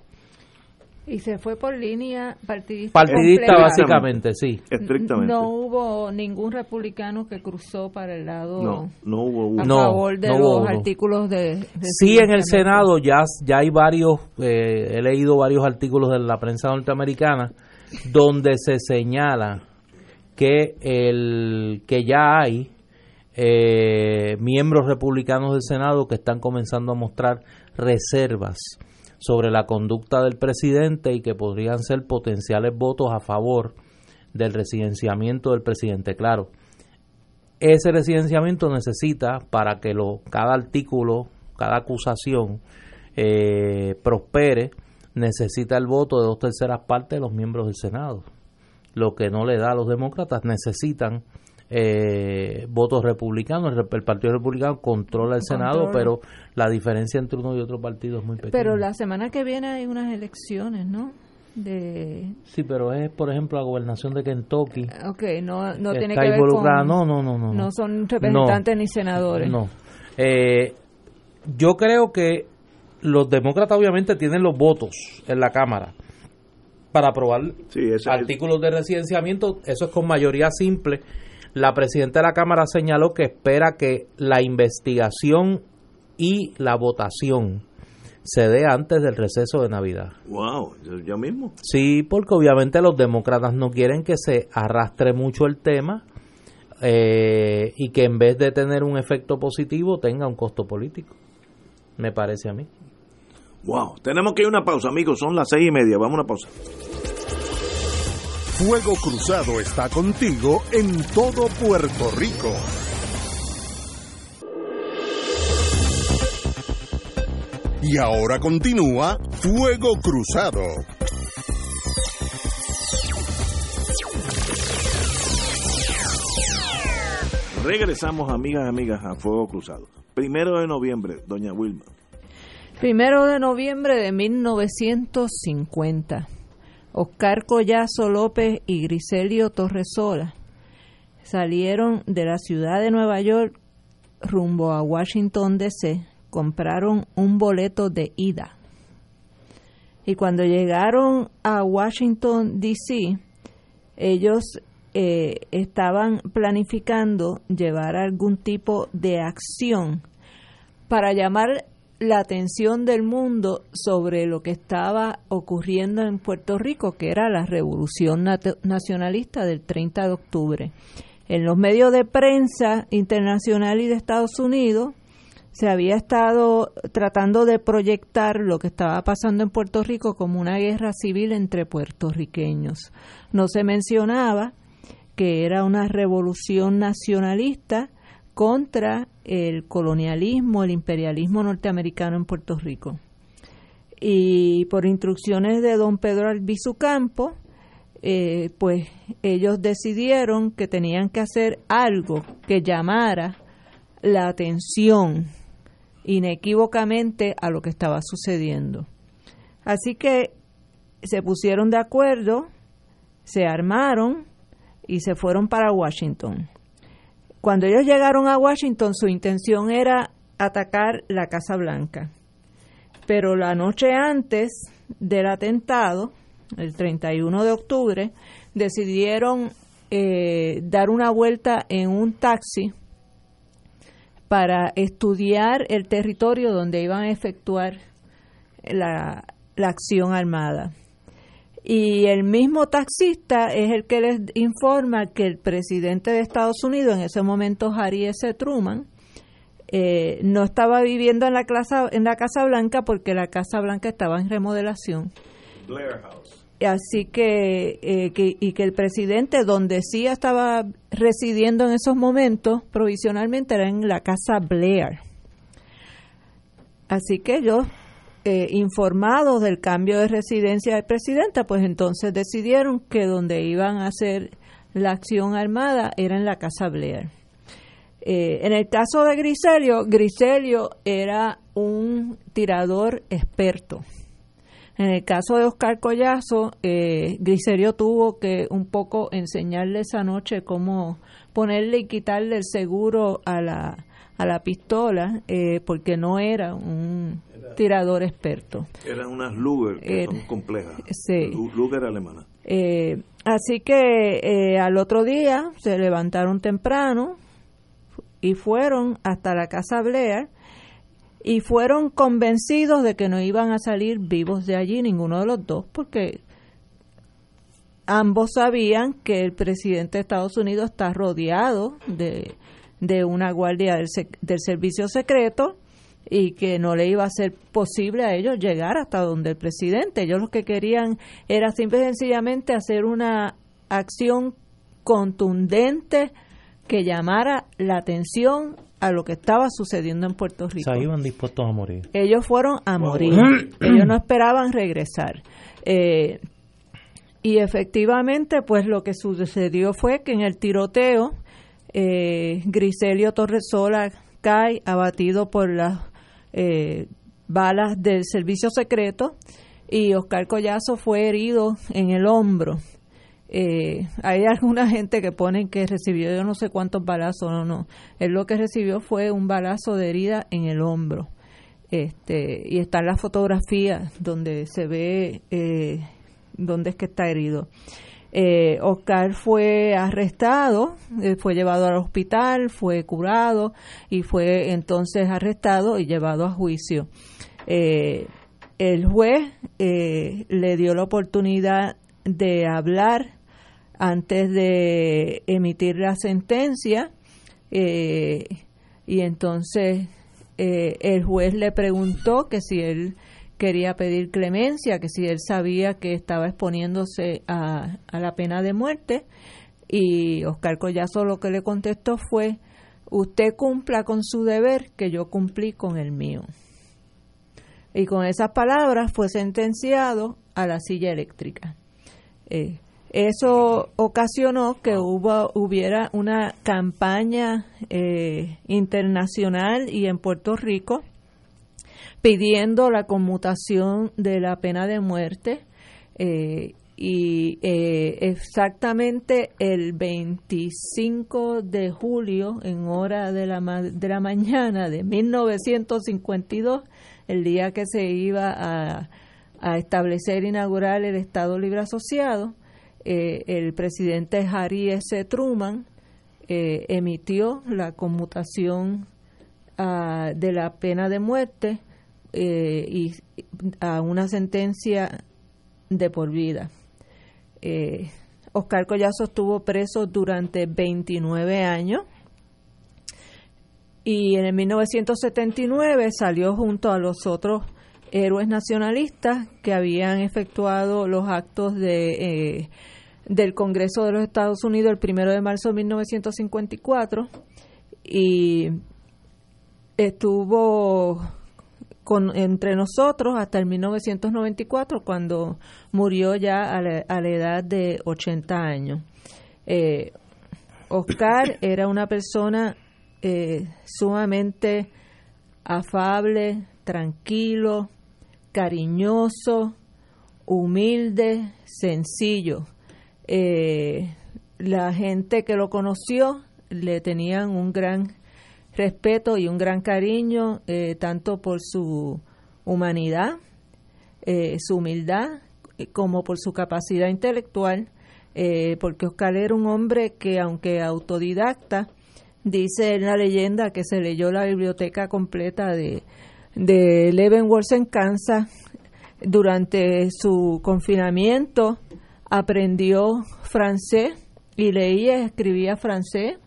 Y se fue por línea partidista. Partidista básicamente, sí. Estrictamente. No hubo ningún republicano que cruzó para el lado No, no hubo a uno. No, favor de no los hubo uno. artículos de, de Sí, en el. Senado ya, ya hay varios, eh, he leído varios artículos de la prensa norteamericana donde se señala que el que ya hay eh, miembros republicanos del Senado que están comenzando a mostrar reservas sobre la conducta del presidente y que podrían ser potenciales votos a favor del residenciamiento del presidente. Claro, ese residenciamiento necesita para que lo, cada artículo, cada acusación eh, prospere, necesita el voto de dos terceras partes de los miembros del Senado. Lo que no le da a los demócratas, necesitan eh, votos republicanos. El, el Partido Republicano controla el Senado, Controla. pero la diferencia entre uno y otro partido es muy pequeña. Pero la semana que viene hay unas elecciones, ¿no? De, Sí, pero es, por ejemplo, la gobernación de Kentucky. ok, no, no que tiene está que ver involucrada. con... No, no, no, no. no son representantes ni senadores. No. Eh, yo creo que los demócratas obviamente tienen los votos en la Cámara para aprobar Sí, artículos de residenciamiento. Eso es con mayoría simple. La presidenta de la Cámara señaló que espera que la investigación y la votación se dé antes del receso de Navidad. Wow, ya mismo. Sí, porque obviamente los demócratas no quieren que se arrastre mucho el tema eh, y que en vez de tener un efecto positivo tenga un costo político. Me parece a mí. Wow, tenemos que ir a una pausa, amigos. Son las seis y media. Vamos a una pausa. Fuego Cruzado está contigo en todo Puerto Rico. Y ahora continúa Fuego Cruzado. Regresamos, amigas y amigas, a Fuego Cruzado. Primero de noviembre, doña Wilma. Primero de noviembre de 1950, Oscar Collazo López y Griselio Torresola salieron de la ciudad de Nueva York rumbo a Washington DC, compraron un boleto de ida. Y cuando llegaron a Washington DC, ellos eh, estaban planificando llevar algún tipo de acción para llamar la atención del mundo sobre lo que estaba ocurriendo en Puerto Rico, que era la revolución nacionalista del 30 de octubre. En los medios de prensa internacional y de Estados Unidos se había estado tratando de proyectar lo que estaba pasando en Puerto Rico como una guerra civil entre puertorriqueños. No se mencionaba que era una revolución nacionalista contra el colonialismo, el imperialismo norteamericano en Puerto Rico. Y por instrucciones de don Pedro Albizu Campo, eh, pues ellos decidieron que tenían que hacer algo que llamara la atención inequívocamente a lo que estaba sucediendo. Así que se pusieron de acuerdo, se armaron y se fueron para Washington. Cuando ellos llegaron a Washington, su intención era atacar la Casa Blanca. pero la noche antes del atentado, el 31 de octubre, decidieron eh, dar una vuelta en un taxi para estudiar el territorio donde iban a efectuar la, la acción armada. Y el mismo taxista es el que les informa que el presidente de Estados Unidos, en ese momento Harry S. Truman, eh, no estaba viviendo en la, casa, en la Casa Blanca porque la Casa Blanca estaba en remodelación. Así que, eh, que, y que el presidente, donde sí estaba residiendo en esos momentos, provisionalmente era en la Casa Blair. Así que ellos, eh, informados del cambio de residencia del presidente, pues entonces decidieron que donde iban a hacer la acción armada era en la Casa Blair. Eh, en el caso de Griselio, Griselio era un tirador experto. En el caso de Oscar Collazo, eh, Griselio tuvo que un poco enseñarle esa noche cómo ponerle y quitarle el seguro a la, a la pistola, eh, porque no era un tirador experto. Eran unas Luger que son complejas. Sí. Luger alemana. así que al otro día se levantaron temprano, y fueron hasta la casa Blair y fueron convencidos de que no iban a salir vivos de allí ninguno de los dos porque ambos sabían que el presidente de Estados Unidos está rodeado de, de una guardia del, del servicio secreto y que no le iba a ser posible a ellos llegar hasta donde el presidente. Ellos lo que querían era simple y sencillamente hacer una acción contundente que llamara la atención a lo que estaba sucediendo en Puerto Rico. O sea, iban dispuestos a morir. Ellos fueron a morir. Ellos no esperaban regresar. Eh, y efectivamente, pues lo que sucedió fue que en el tiroteo, eh, Griselio Torresola cae abatido por las eh, balas del servicio secreto y Oscar Collazo fue herido en el hombro. Eh, hay alguna gente que ponen que recibió yo no sé cuántos balazos, no, no. Él lo que recibió fue un balazo de herida en el hombro. Este, y está en la fotografía donde se ve eh, dónde es que está herido. Eh, Oscar fue arrestado, eh, fue llevado al hospital, fue curado y fue entonces arrestado y llevado a juicio. el juez le dio la oportunidad de hablar antes de emitir la sentencia eh, y entonces eh, el juez le preguntó que si él quería pedir clemencia, que si él sabía que estaba exponiéndose a, a la pena de muerte y Oscar Collazo lo que le contestó fue usted cumpla con su deber que yo cumplí con el mío. Y con esas palabras fue sentenciado a la silla eléctrica. Eh, eso ocasionó que hubo, hubiera una campaña eh, internacional y en Puerto Rico pidiendo la conmutación de la pena de muerte eh, y eh, exactamente el 25 de julio en hora de la, de la mañana de 1952 el día que se iba a, a establecer inaugurar el Estado Libre Asociado eh, el presidente Harry S. Truman emitió la conmutación ah, de la pena de muerte eh, y a una sentencia de por vida. Oscar Collazo estuvo preso durante 29 años y en el 1979 salió junto a los otros héroes nacionalistas que habían efectuado los actos de del Congreso de los Estados Unidos el primero de marzo de 1954 y estuvo con, entre nosotros hasta el 1994 cuando murió ya a la, edad de 80 años. Eh, Oscar era una persona eh, sumamente afable, tranquilo, cariñoso, humilde, sencillo eh, la gente que lo conoció le tenían un gran respeto y un gran cariño, eh, tanto por su humanidad, eh, su humildad, como por su capacidad intelectual, porque Oscar era un hombre que, aunque autodidacta, dice en la leyenda que se leyó la biblioteca completa de, de Leavenworth en Kansas durante su confinamiento, aprendió francés y leía escribía francés.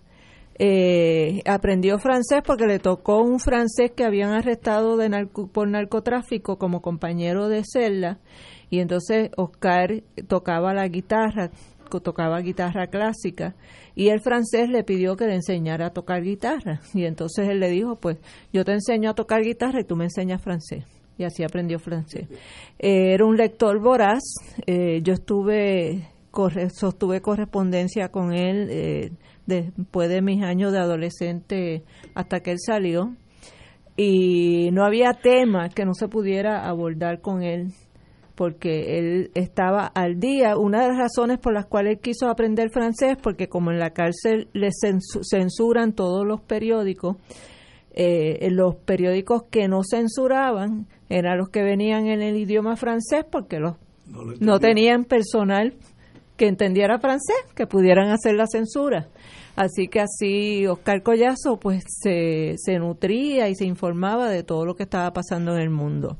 Eh, aprendió francés porque le tocó un francés que habían arrestado por narcotráfico como compañero de celda. Y entonces Oscar tocaba la guitarra, tocaba guitarra clásica. Y el francés le pidió que le enseñara a tocar guitarra. Y entonces él le dijo pues yo te enseño a tocar guitarra y tú me enseñas francés. Y así aprendió francés. Eh, era un lector voraz, eh, yo estuve sostuve correspondencia con él eh, después de mis años de adolescente hasta que él salió y no había tema que no se pudiera abordar con él porque él estaba al día. Una de las razones por las cuales él quiso aprender francés, porque como en la cárcel le censuran todos los periódicos, eh, los periódicos que no censuraban eran los que venían en el idioma francés porque los no tenían personal que entendiera francés, que pudieran hacer la censura. Así que así Oscar Collazo pues se, se nutría y se informaba de todo lo que estaba pasando en el mundo.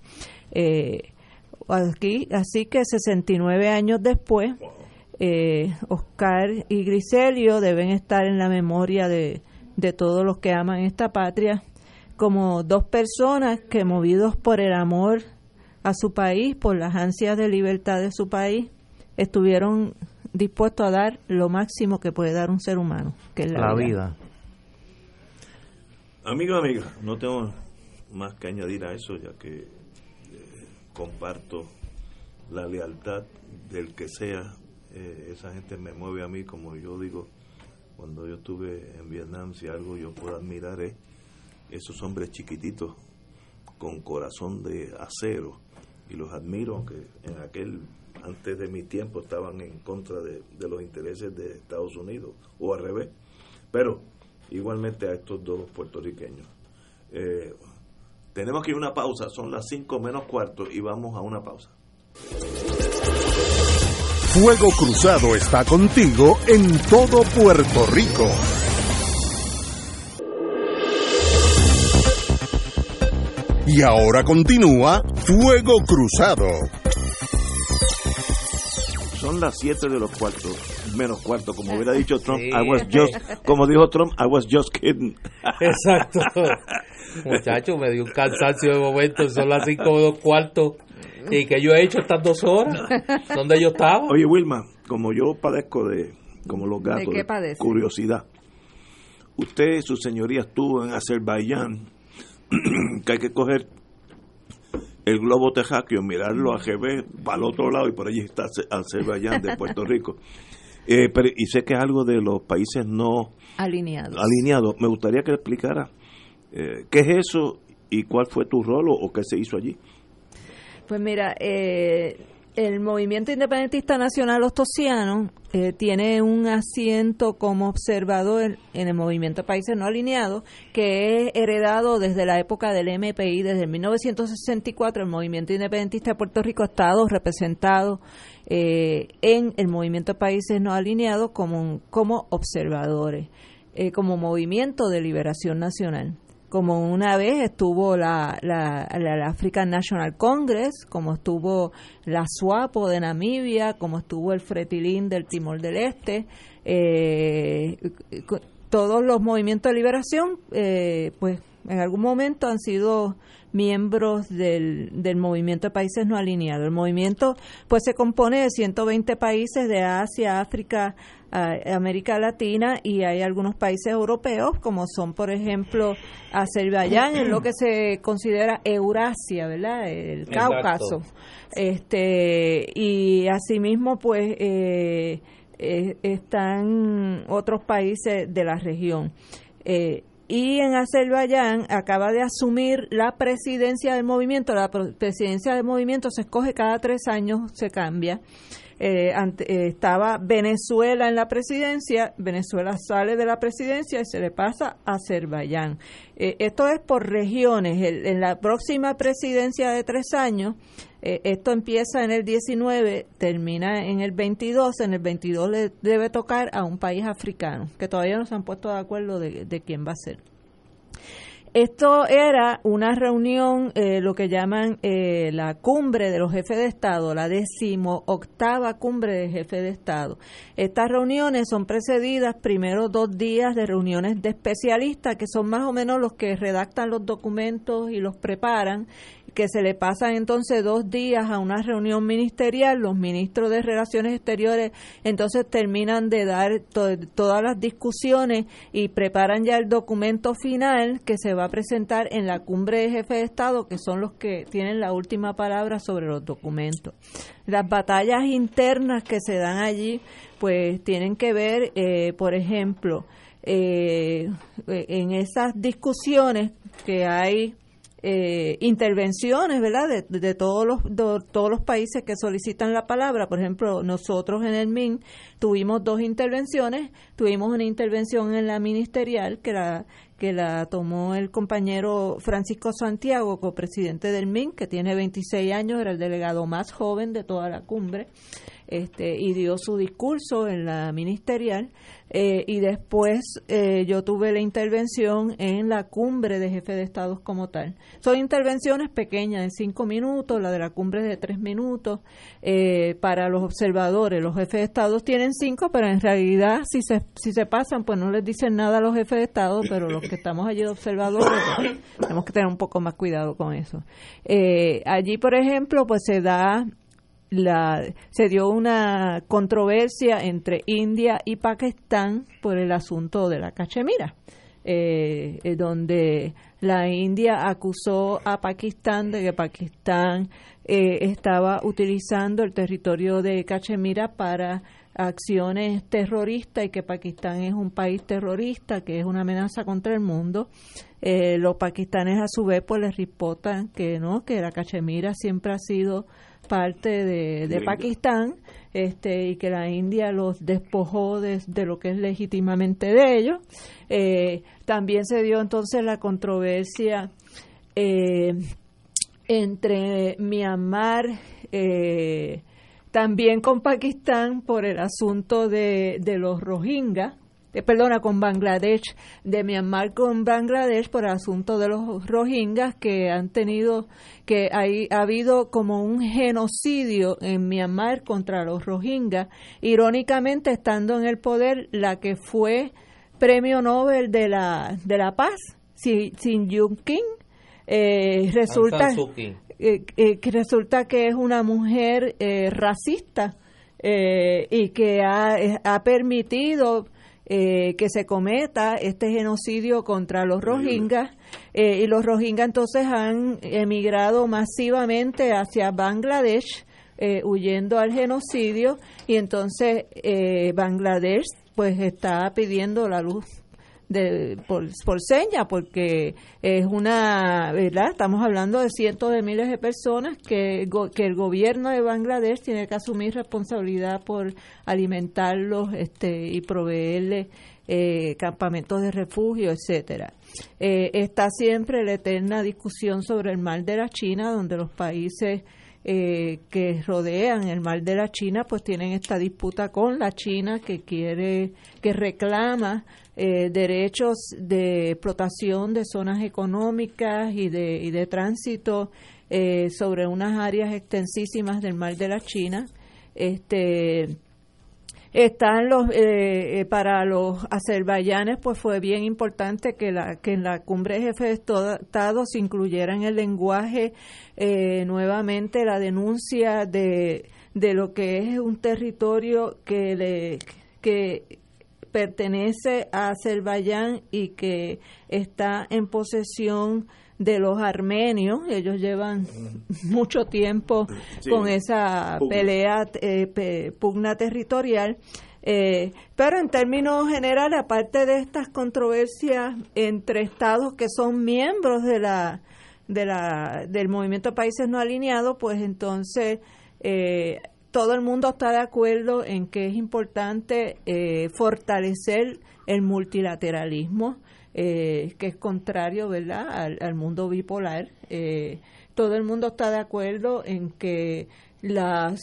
Eh, aquí, así que 69 años después, eh, Oscar y Griselio deben estar en la memoria de, de todos los que aman esta patria como dos personas que movidos por el amor a su país, por las ansias de libertad de su país, estuvieron dispuestos a dar lo máximo que puede dar un ser humano, que es la, vida. Amigo, amiga, no tengo más que añadir a eso, ya que eh, comparto la lealtad del que sea. Eh, esa gente me mueve a mí, como yo digo, cuando yo estuve en Vietnam, si algo yo puedo admirar es esos hombres chiquititos con corazón de acero y los admiro, aunque en aquel antes de mi tiempo estaban en contra de, los intereses de Estados Unidos o al revés, pero igualmente a estos dos puertorriqueños. Eh, tenemos que ir a una pausa, son las 5 menos cuarto y vamos a una pausa. Fuego Cruzado está contigo en todo Puerto Rico. Y ahora continúa Fuego Cruzado. Son las 7 de los cuartos, menos cuarto, como hubiera dicho Trump, I was just, como dijo Trump, I was just kidding. Exacto. Muchacho, me dio un cansancio de momento, son las 5 de los cuartos. ¿Y que yo he hecho estas dos horas? ¿Dónde yo estaba? Oye, Wilma, como yo padezco de, como los gatos, ¿De, curiosidad. Usted, su señoría, estuvo en Azerbaiyán que hay que coger el globo tejáqueo, mirarlo a GB para el otro lado y por allí está Azerbaiyán de Puerto Rico. Eh, pero, y sé que es algo de los países no alineados. alineados. Me gustaría que explicara eh, qué es eso y cuál fue tu rol o, qué se hizo allí. Pues mira, eh, el movimiento independentista nacional ostosiano eh, tiene un asiento como observador en el movimiento países no alineados que es heredado desde la época del MPI, desde 1964 el movimiento independentista de Puerto Rico ha estado representado eh, en el movimiento países no alineados como, como observadores, eh, como movimiento de liberación nacional como una vez estuvo la, la, African National Congress, como estuvo la SWAPO de Namibia, como estuvo el Fretilín del Timor del Este, eh, todos los movimientos de liberación, eh, pues en algún momento han sido miembros del, del movimiento de países no alineados. El movimiento pues se compone de 120 países de Asia, África, América Latina y hay algunos países europeos como son por ejemplo Azerbaiyán en lo que se considera Eurasia, ¿verdad? El Cáucaso. Este y asimismo pues eh, eh, están otros países de la región. Eh, y en Azerbaiyán acaba de asumir la presidencia del movimiento. La presidencia del movimiento se escoge cada tres años, se cambia. Eh, eh, estaba Venezuela en la presidencia, Venezuela sale de la presidencia y se le pasa a Azerbaiyán. Eh, esto es por regiones. en la próxima presidencia de tres años, esto empieza en el 19, termina en el 22, en el 22 le debe tocar a un país africano, que todavía no se han puesto de acuerdo de quién va a ser. Esto era una reunión, eh, lo que llaman eh, la cumbre de los jefes de Estado, la décimo octava cumbre de jefes de Estado. Estas reuniones son precedidas primero dos días de reuniones de especialistas, que son más o menos los que redactan los documentos y los preparan, que se le pasan entonces dos días a una reunión ministerial, los ministros de Relaciones Exteriores entonces terminan de dar todas las discusiones y preparan ya el documento final que se va a presentar en la cumbre de jefe de Estado, que son los que tienen la última palabra sobre los documentos. Las batallas internas que se dan allí, pues tienen que ver, eh, por ejemplo, eh, en esas discusiones que hay eh, intervenciones, ¿verdad? De, todos los todos los países que solicitan la palabra. Por ejemplo, nosotros en el MIN tuvimos dos intervenciones. Tuvimos una intervención en la ministerial que la que la tomó el compañero Francisco Santiago, copresidente del MIN, que tiene 26 años, era el delegado más joven de toda la cumbre este, y dio su discurso en la ministerial eh, y después eh, yo tuve la intervención en la cumbre de jefe de estados como tal. Son intervenciones pequeñas de cinco minutos, la de la cumbre de tres minutos eh, para los observadores. Los jefes de estados tienen cinco, pero en realidad si se, si se pasan pues no les dicen nada a los jefes de estado, pero los que estamos allí de observadores pues, tenemos que tener un poco más cuidado con eso. allí, por ejemplo, pues se da la, se dio una controversia entre India y Pakistán por el asunto de la cachemira, eh, eh, donde la India acusó a Pakistán de que Pakistán eh, estaba utilizando el territorio de Cachemira para acciones terroristas y que Pakistán es un país terrorista, que es una amenaza contra el mundo. los pakistanes a su vez pues les reportan que no, que la Cachemira siempre ha sido parte de, Pakistán este, y que la India los despojó de, lo que es legítimamente de ellos. Eh, también se dio entonces la controversia eh, entre Myanmar, eh, también con Pakistán por el asunto de, de los Rohingya, eh, perdona, con Bangladesh, de Myanmar con Bangladesh por el asunto de los rohingyas que han tenido, que hay, ha habido como un genocidio en Myanmar contra los rohingyas, irónicamente estando en el poder la que fue premio Nobel de la, de la paz, Sin Jung Kim, eh, resulta, eh, que resulta que es una mujer racista y que ha, ha permitido eh, que se cometa este genocidio contra los rohingyas eh, y los rohingyas entonces han emigrado masivamente hacia Bangladesh eh, huyendo al genocidio y entonces Bangladesh pues está pidiendo la luz de, por, por seña, porque es una, ¿verdad? Estamos hablando de cientos de miles de personas que, que el gobierno de Bangladesh tiene que asumir responsabilidad por alimentarlos este, y proveerles eh, campamentos de refugio, etcétera. Eh, está siempre la eterna discusión sobre el mal de la China, donde los países eh, que rodean el mal de la China, pues tienen esta disputa con la China que quiere, que reclama eh, derechos de explotación de zonas económicas y de, y de tránsito eh, sobre unas áreas extensísimas del mar de la China. Este, están los eh, para los azerbaiyanes pues fue bien importante que la que en la cumbre de jefes de estado se incluyera en el lenguaje nuevamente la denuncia de, de lo que es un territorio que le que pertenece a Azerbaiyán y que está en posesión de los armenios. Ellos llevan mucho tiempo con esa pelea, eh, pugna territorial. Eh, pero en términos generales, aparte de estas controversias entre estados que son miembros de la, de la, del movimiento de países no alineados, pues entonces eh, todo el mundo está de acuerdo en que es importante eh, fortalecer el multilateralismo, eh, que es contrario ¿verdad? Al, mundo bipolar. Eh, todo el mundo está de acuerdo en que los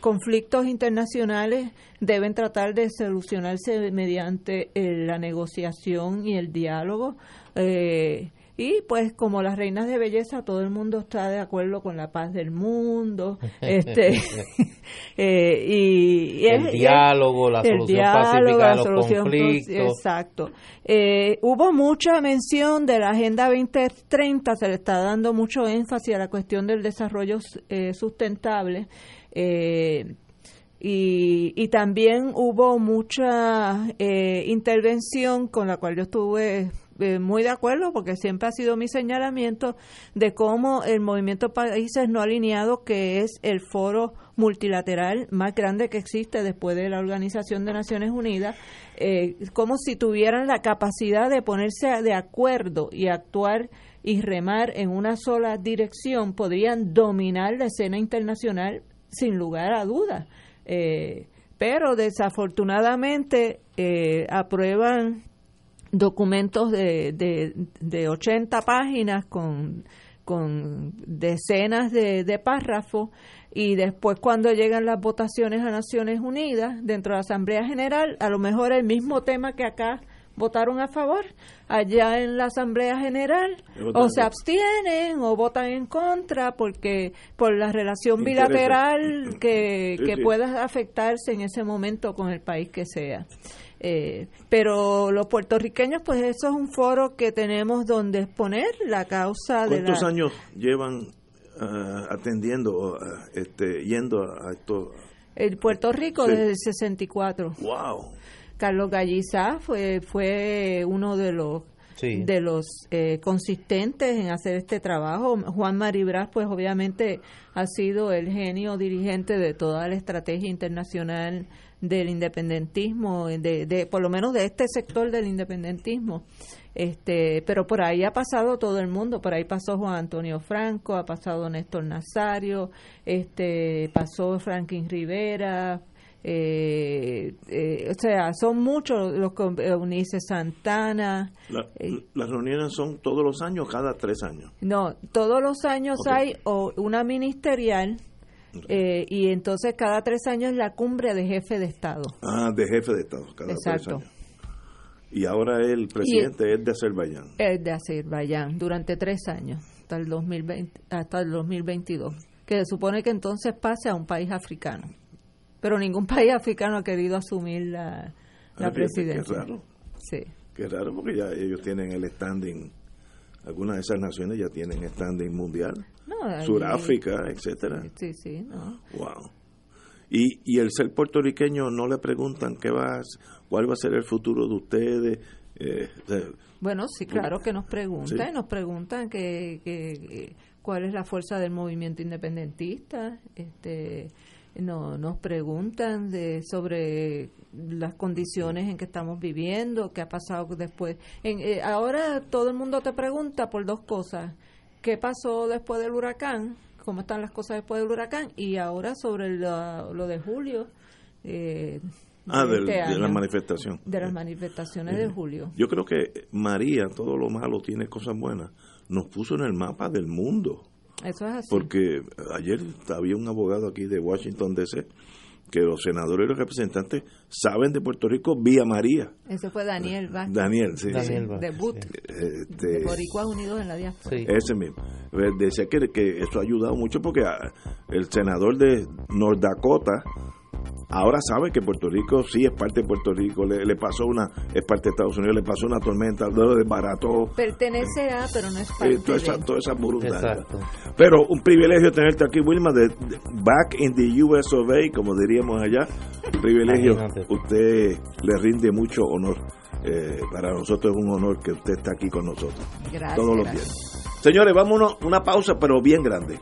conflictos internacionales deben tratar de solucionarse mediante la negociación y el diálogo. Eh, y pues como las reinas de belleza todo el mundo está de acuerdo con la paz del mundo este eh, y, el diálogo la solución pacífica de los conflictos. exacto. Eh, hubo mucha mención de la agenda 2030 se le está dando mucho énfasis a la cuestión del desarrollo eh, sustentable y, y, también hubo mucha intervención con la cual yo estuve eh, muy de acuerdo porque siempre ha sido mi señalamiento de cómo el movimiento Países No Alineados, que es el foro multilateral más grande que existe después de la Organización de Naciones Unidas, eh, como si tuvieran la capacidad de ponerse de acuerdo y actuar y remar en una sola dirección, podrían dominar la escena internacional sin lugar a dudas. Eh, pero desafortunadamente aprueban documentos de, de, de 80 páginas con, con decenas de, de párrafos y después cuando llegan las votaciones a Naciones Unidas dentro de la Asamblea General, a lo mejor el mismo tema que acá votaron a favor, allá en la Asamblea General o se abstienen o votan en contra porque por la relación bilateral que, que pueda afectarse en ese momento con el país que sea. Eh, pero los puertorriqueños, pues eso es un foro que tenemos donde exponer la causa de ¿Cuántos años llevan uh, atendiendo, uh, este, yendo a, esto? El Puerto Rico desde el 64. ¡Wow! Carlos Galliza fue, fue uno de los de los eh, consistentes en hacer este trabajo. Juan Maribras, pues obviamente ha sido el genio dirigente de toda la estrategia internacional del independentismo, de, de, por lo menos de este sector del independentismo. Este, pero por ahí ha pasado todo el mundo, por ahí pasó Juan Antonio Franco, ha pasado Néstor Nazario, este, pasó Franklin Rivera, eh, eh, o sea, son muchos los eh, Unice Santana. las reuniones son todos los años, cada tres años. No, todos los años hay o una ministerial eh, y entonces cada tres años la cumbre de jefe de Estado. Ah, de jefe de Estado, cada Exacto. tres años. Y ahora el presidente es de Azerbaiyán. Es de Azerbaiyán, durante tres años, hasta el, 2020, hasta el 2022. Que se supone que entonces pase a un país africano. Pero ningún país africano ha querido asumir la, la presidencia. Qué raro. Sí. Qué raro porque ya ellos tienen el standing, algunas de esas naciones ya tienen standing mundial. Suráfrica, etcétera. Sí, sí, no. Wow. Y, y el ser puertorriqueño no le preguntan qué va, cuál va a ser el futuro de ustedes. Eh, bueno, sí, claro que nos preguntan, nos preguntan que, que, cuál es la fuerza del movimiento independentista, este, no, nos preguntan de, sobre las condiciones en que estamos viviendo, qué ha pasado después. En, eh, ahora todo el mundo te pregunta por dos cosas qué pasó después del huracán, cómo están las cosas después del huracán y ahora sobre lo, de julio. Eh, ah, de este la manifestación. De las manifestaciones de julio. Yo creo que María, todo lo malo tiene cosas buenas, nos puso en el mapa del mundo. Eso es así. Porque ayer había un abogado aquí de Washington DC que los senadores y los representantes saben de Puerto Rico vía María. Ese fue Daniel Vázquez. Daniel, sí. Daniel sí. Debut. Este, de Boricuas Unidos en la Diáspora. Ese mismo. Decía que, que eso ha ayudado mucho porque el senador de North Dakota ahora sabe que Puerto Rico sí es parte de Puerto Rico, le, pasó una, es parte de Estados Unidos, le pasó una tormenta, lo desbarató. Pertenece a, pero no es parte toda esa, toda esa Pero un privilegio tenerte aquí, Wilma, de, back in the US of A, como diríamos allá. privilegio, usted le rinde mucho honor. Eh, para nosotros es un honor que usted esté aquí con nosotros. Gracias. Todos los días. Señores, vámonos una pausa, pero bien grande.